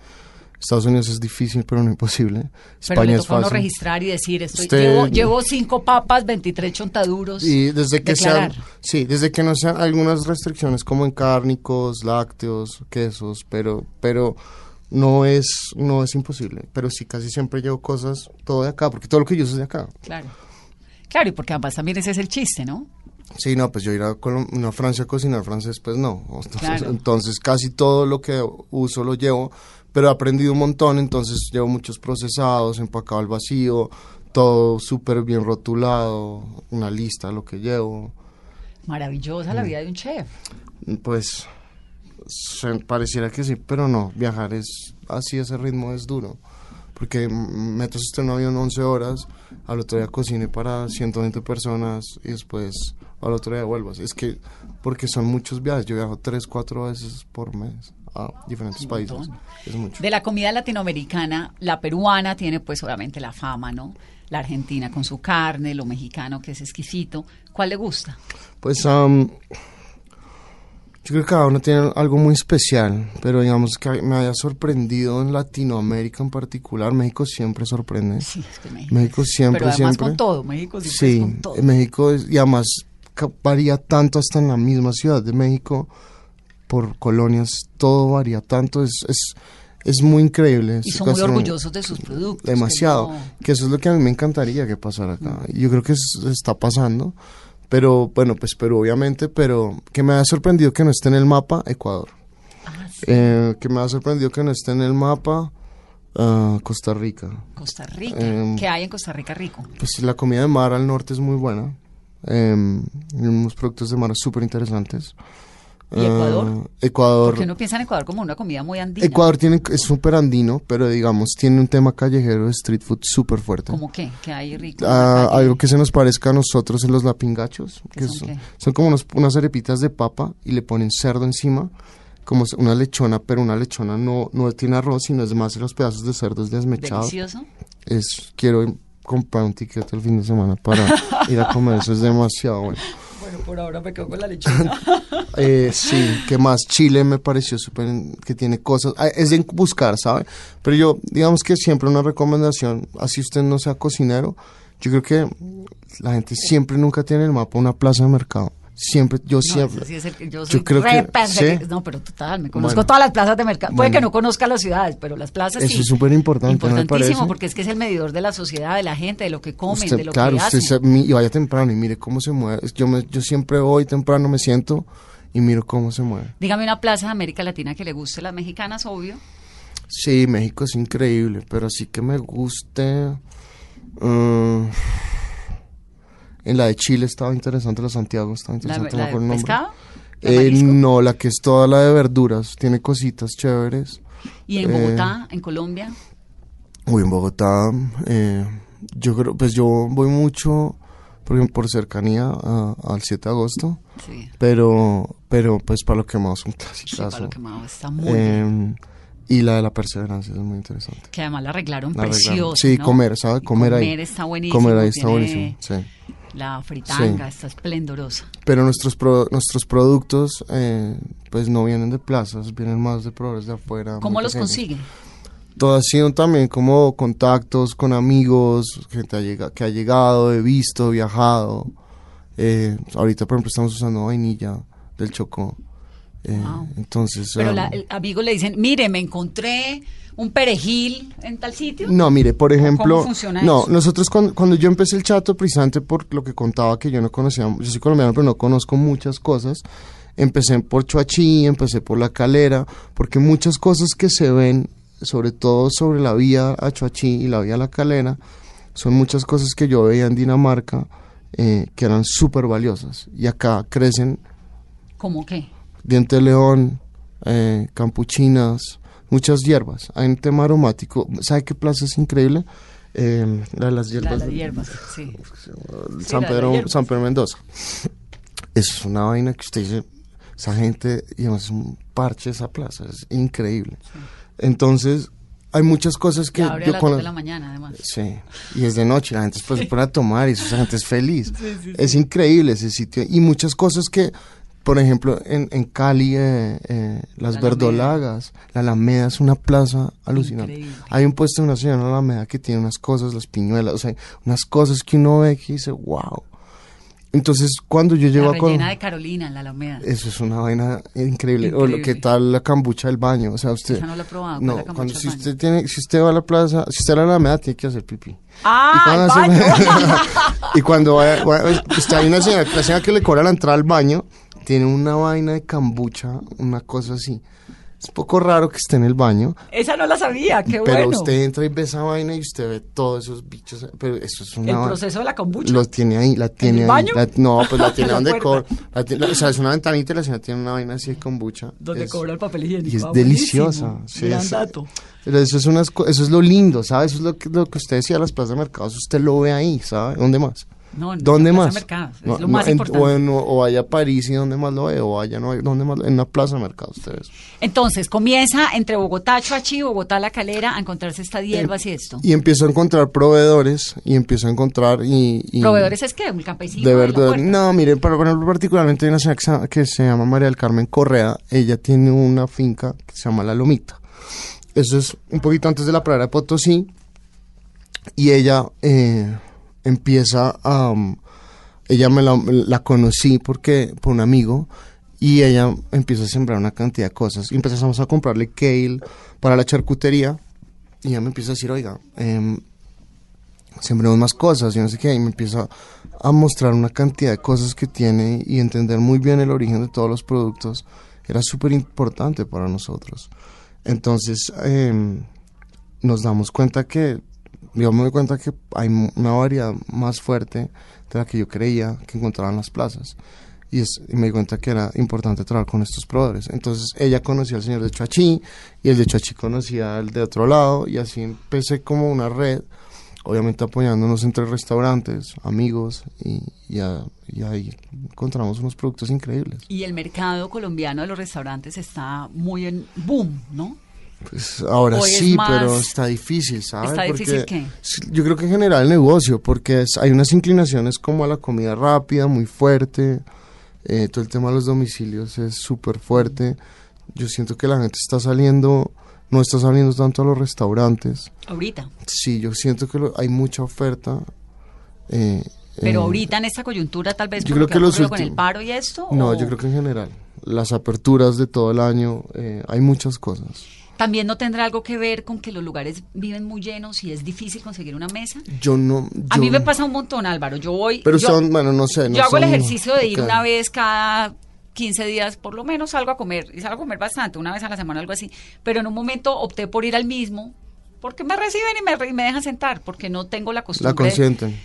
Estados Unidos es difícil pero no imposible, Pero España le es fácil. registrar y decir, estoy, Usted- llevo, llevo cinco papas, 23 chontaduros. Y desde que sean, sí, desde que no sean algunas restricciones como en cárnicos, lácteos, quesos, pero, pero no es, no es imposible. Pero sí, casi siempre llevo cosas todo de acá, porque todo lo que yo uso es de acá. Claro. Claro, y porque además también ese es el chiste, ¿no? Sí, no, pues yo ir a, Colom- no, a Francia a cocinar francés, pues no. Entonces, Claro. entonces casi todo lo que uso lo llevo, pero he aprendido un montón, entonces llevo muchos procesados, empacado al vacío, todo súper bien rotulado, una lista de lo que llevo. Maravillosa Mm. la vida de un chef. Pues pareciera que sí, pero no, viajar es así, ese ritmo es duro. Porque mm, metes usted en un avión 11 horas, al otro día cocine para 120 personas y después al otro día vuelvas. Es que, porque son muchos viajes, yo viajo 3, 4 veces por mes a diferentes países. montón. Es mucho. De la comida latinoamericana, la peruana tiene pues obviamente la fama, ¿no? La argentina con su carne, lo mexicano que es exquisito. ¿Cuál le gusta? Pues am, yo creo que cada uno tiene algo muy especial, pero digamos que me haya sorprendido en Latinoamérica en particular, México siempre sorprende. Sí, es que México. México siempre, Pero además siempre. con todo, México siempre Sí, es con todo. México es- y además varía tanto hasta en la misma ciudad de México por colonias, todo varía tanto, es, es, es muy increíble. Y son muy orgullosos de sus productos. que Demasiado, no- que eso es lo que a mí me encantaría que pasara acá. Y Yo creo que es- está pasando, pero bueno, pues pero obviamente, pero que me ha sorprendido que no esté en el mapa Ecuador. Ah, sí, Eh, que me ha sorprendido que no esté en el mapa ah, Costa Rica. Costa Rica. em, ¿Qué hay en Costa Rica rico? Pues la comida de mar al norte es muy buena. Eh, unos productos de mar súper interesantes. ¿Y Ecuador? Ecuador. Porque uno piensa en Ecuador como una comida muy andina. Ecuador tiene, es súper andino, pero digamos, tiene un tema callejero de street food súper fuerte. ¿Cómo qué? ¿Qué hay rico? Ah, algo que se nos parezca a nosotros en los lapingachos, ¿Qué que son son, como unos- unas arepitas de papa y le ponen cerdo encima, como una lechona, pero una lechona no, no tiene arroz, sino es más los pedazos de cerdos desmechados. Delicioso. Es, quiero comprar un ticket el fin de semana para ir a comer, eso es demasiado bueno. Bueno, por ahora me quedo con la lechuga. Eh, sí, que más Chile me pareció súper, que tiene cosas, ah, es de buscar, ¿sabe? Pero yo, digamos que siempre una recomendación, así usted no sea cocinero, yo creo que la gente siempre nunca tiene en el mapa una plaza de mercado. Siempre, yo No, siempre. ese sí es el que yo yo soy creo re que-. ¿sí? No, pero total, me conozco Bueno. todas las plazas de mercado. Puede Bueno. que no conozca las ciudades, pero las plazas sí. Eso es súper importante, ¿no me Importantísimo, porque es que es el medidor de la sociedad, de la gente, de lo que comen, Usted, de lo claro, que usted hacen. se- mi- y vaya temprano y mire cómo se mueve. Yo, me- yo siempre voy temprano, me siento y miro cómo se mueve. Dígame una plaza de América Latina que le guste, las mexicanas, obvio. Sí, México es increíble, pero sí que me guste. mm, en la de Chile estaba interesante, la de Santiago estaba La, interesante. la acuerdo de pescado, ¿De Eh, no, la que es toda la de verduras, tiene cositas chéveres. Y en eh, Bogotá, en Colombia. Uy, en Bogotá, eh, yo creo, pues yo voy mucho, por por cercanía a- al 7 de agosto, Sí, pero, pero pues para lo que más un sí, clásico. para lo que más está muy bien. y la de la perseverancia es muy interesante. Que además la arreglaron La arreglaron. preciosa. Sí, ¿no? comer, ¿sabe? Comer, ahí. Comer está buenísimo. Comer ahí está tiene buenísimo, sí. La fritanga está esplendorosa. Pero nuestros pro- nuestros productos, eh, pues no vienen de plazas, vienen más de proveedores de afuera. ¿Cómo los consiguen? Todo ha sido también como contactos con amigos, gente que ha llegado, he visto, viajado. Eh, ahorita, por ejemplo, estamos usando vainilla del Chocó. Eh, Wow. Entonces... Pero um, la, el amigo le dicen, mire, me encontré un perejil en tal sitio. No, mire, por ejemplo, ¿Cómo funciona no, eso? nosotros cuando, cuando yo empecé el chato, precisamente por lo que contaba que yo no conocía, yo soy colombiano, pero no conozco muchas cosas. Empecé por Chuachí, empecé por la calera, porque muchas cosas que se ven, sobre todo sobre la vía a Chuachí y la vía a la calera, son muchas cosas que yo veía en Dinamarca eh, que eran súper valiosas. Y acá crecen ¿Cómo qué? Diente de león, eh, campuchinas, muchas hierbas. Hay un tema aromático. ¿Sabe qué plaza es increíble? Eh, la de las La hierbas. de las hierbas, sí. San, Sí, la Pedro, hierbas. San Pedro Mendoza. Es una vaina que usted dice, esa gente, digamos, es un parche esa plaza, es increíble. Entonces, hay muchas cosas que abre a las conozco. de la mañana, además. Sí, y es de noche, la gente después se pone a tomar y esa gente es feliz. Es increíble ese sitio. Y muchas cosas que, por ejemplo, en, en Cali, eh, eh, las La Alameda. verdolagas, la Alameda es una plaza alucinante. Increíble. Hay un puesto de una señora en la Alameda que tiene unas cosas, las piñuelas, o sea, unas cosas que uno ve que dice, wow. Entonces, cuando yo llego La a Col- rellena de Carolina, en la Alameda. eso es una vaina increíble. O lo Increíble. que tal la cambucha del baño. O sea, usted. No la he probado, ¿cuál es No, la cuando si baño? usted tiene, si usted va a la plaza, si usted va a la Alameda, tiene que hacer pipí. ¡Ah, y el cuando, baño! y cuando vaya, vaya- está hay una señora, la señora que le cobra la entrada al baño, tiene una vaina de cambucha, una cosa así. Es poco raro que esté en el baño, Esa no la sabía, qué pero bueno. usted entra y ve esa vaina y usted ve todos esos bichos. Pero eso es una El proceso de la kombucha. Lo tiene ahí, la tiene el ahí. baño? La- no, pues la tiene donde cobra. o sea, es una ventanita y la señora tiene una vaina así de kombucha. Donde Es- cobra el papel higiénico. y es Ah, deliciosa. sí, Gran es- dato. pero eso es, unas, eso es lo lindo, ¿sabes? Eso es lo que, lo que usted decía, las plazas de mercados, usted lo ve ahí, ¿sabe? ¿Dónde más? No, en ¿Dónde plaza más? de mercados, es No, lo más en- importante. o, en- o vaya a París y donde más lo ve, o vaya no, donde más, en una plaza de mercados, ustedes. Entonces, comienza entre Bogotá, Chuachi, Bogotá, La Calera, a encontrarse estas hierbas y esto. Y empiezo a encontrar proveedores, y empiezo a encontrar y... y- ¿Proveedores es que ¿Un campesino? De verdad, no, miren, por ejemplo, particularmente hay una señora que se- que se llama María del Carmen Correa, ella tiene una finca que se llama La Lomita. Eso es un poquito antes de la pradera de Potosí, y ella eh, empieza a... um, ella me la, la conocí porque por un amigo, y ella empieza a sembrar una cantidad de cosas. Y empezamos a comprarle kale para la charcutería, y ella me empieza a decir, oiga, em, sembremos más cosas, yo no sé qué, y me empieza a mostrar una cantidad de cosas que tiene y entender muy bien el origen de todos los productos, era súper importante para nosotros. Entonces, em, nos damos cuenta que, yo me doy cuenta que hay una variedad más fuerte de la que yo creía que encontraba en las plazas. Y, es, y me di cuenta que era importante trabajar con estos proveedores. Entonces ella conocía al señor de Chuachi y el de Chuachi conocía al de otro lado y así empecé como una red, obviamente apoyándonos entre restaurantes, amigos y, y, a- y ahí encontramos unos productos increíbles. Y el mercado colombiano de los restaurantes está muy en boom, ¿no? Pues ahora ¿O es sí, pero está difícil, ¿sabes? ¿Está difícil qué? Yo creo que en general el negocio, porque es- hay unas inclinaciones como a la comida rápida, muy fuerte, eh, todo el tema de los domicilios es súper fuerte. Yo siento que la gente está saliendo, no está saliendo tanto a los restaurantes. Ahorita. Sí, yo siento que lo- hay mucha oferta eh, Pero Eh, ahorita en esta coyuntura tal vez yo creo que los con el paro y esto. No, o yo creo que en general, las aperturas de todo el año, hay muchas cosas. También no tendrá algo que ver con que los lugares viven muy llenos y es difícil conseguir una mesa. Yo no... A mí me pasa un montón, Álvaro. Yo voy. Pero yo- son, bueno, no sé. no yo hago el ejercicio de ir una vez cada 15 días, por lo menos salgo a comer. Y salgo a comer bastante, una vez a la semana, algo así. Pero en un momento opté por ir al mismo. Porque me reciben y me, y me dejan sentar, porque no tengo la costumbre. La consienten.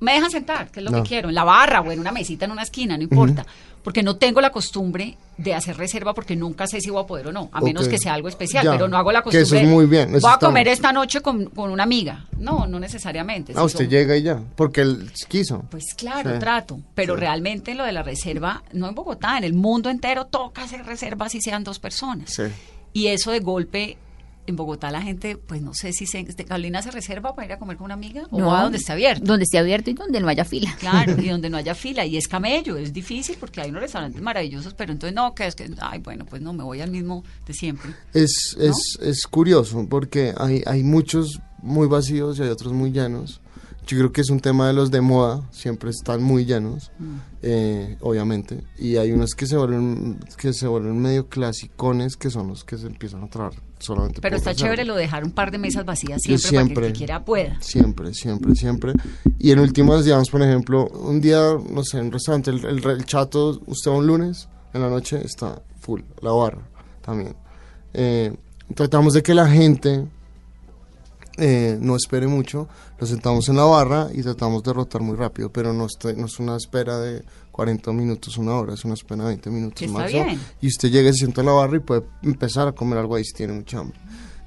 Me dejan sentar, que es lo No. que quiero, en la barra o en una mesita en una esquina, no importa, porque no tengo la costumbre de hacer reserva porque nunca sé si voy a poder o no, a menos que sea algo especial, Ya, pero no hago la que costumbre. eso es muy bien, eso Voy a comer bien. esta noche con, con una amiga. No, no necesariamente. Ah, usted son- llega y ya, porque él quiso. Pues claro, Sí. trato, pero Sí. realmente lo de la reserva, no en Bogotá, en el mundo entero toca hacer reservas si sean dos personas. Sí. Y eso de golpe, en Bogotá la gente, pues no sé si se, de Carolina se reserva para ir a comer con una amiga o va donde esté abierto. Donde esté abierto y donde no haya fila. Claro, y donde no haya fila, y es camello, es difícil porque hay unos restaurantes maravillosos, pero entonces no, que es que, ay, bueno, pues no, me voy al mismo de siempre. Es, es, es curioso porque hay, hay muchos muy vacíos y hay otros muy llenos. Yo creo que es un tema de los de moda, siempre están muy llenos, Mm. eh, obviamente. Y hay unos que se vuelven que se vuelven medio clasicones, que son los que se empiezan a traer solamente Pero está chévere lo de dejar un par de mesas vacías Yo siempre, para que el siempre. que quiera pueda. Siempre, siempre, siempre. Y en últimas, digamos, por ejemplo, un día, no sé, en un restaurante, el, el- el chato, usted va un lunes, en la noche está full, la barra también. Eh, tratamos de que la gente eh, no espere mucho, lo sentamos en la barra y tratamos de rotar muy rápido, pero no, es una espera de 40 minutos, una hora, es una espera de 20 minutos está máximo. bien. Y usted llega y se sienta en la barra y puede empezar a comer algo ahí si tiene mucha hambre.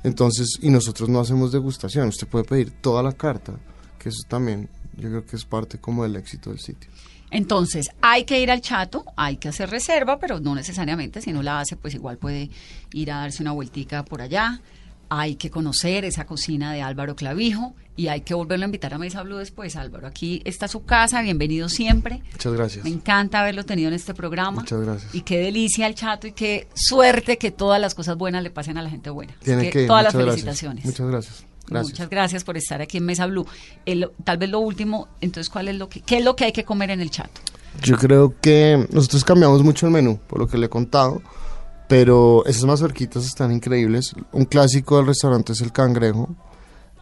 Entonces, y nosotros no hacemos degustación, usted puede pedir toda la carta, que eso también yo creo que es parte como del éxito del sitio. Entonces, hay que ir al chato, hay que hacer reserva, pero no necesariamente, si no la hace, pues igual puede ir a darse una vueltica por allá. Hay que conocer esa cocina de Álvaro Clavijo y hay que volverlo a invitar a Mesa Blue después, Álvaro. Aquí está su casa, bienvenido siempre. Muchas gracias. Me encanta haberlo tenido en este programa. Muchas gracias. Y qué delicia el chato y qué suerte que todas las cosas buenas le pasen a la gente buena. Tiene que todas las felicitaciones. Gracias. Muchas gracias. Gracias. Muchas gracias por estar aquí en Mesa Blue. El- tal vez lo último, entonces, ¿cuál es lo que, qué es lo que hay que comer en el chato? Yo creo que nosotros cambiamos mucho el menú, por lo que le he contado, pero esas mazorquitas están increíbles. Un clásico del restaurante es el cangrejo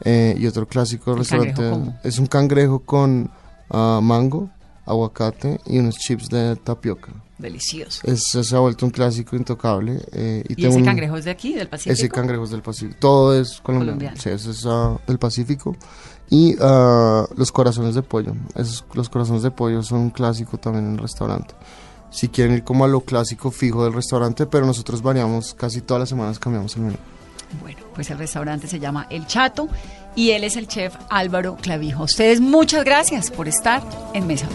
eh, y otro clásico del ¿El restaurante es un cangrejo con ah, mango, aguacate y unos chips de tapioca. Delicioso. Ese se ha vuelto un clásico intocable. eh, y ¿Y tengo ese un- cangrejo es de aquí, del Pacífico? Ese cangrejo es del Pacífico. Todo es colombiano. Colombiano. Sí, ese es ah, del Pacífico. Y ah, los corazones de pollo. Esos, los corazones de pollo son un clásico también en el restaurante. Si quieren ir como a lo clásico fijo del restaurante, pero nosotros variamos, casi todas las semanas cambiamos el menú. Bueno, pues el restaurante se llama El Chato y él es el chef Álvaro Clavijo. Ustedes muchas gracias por estar en Mesa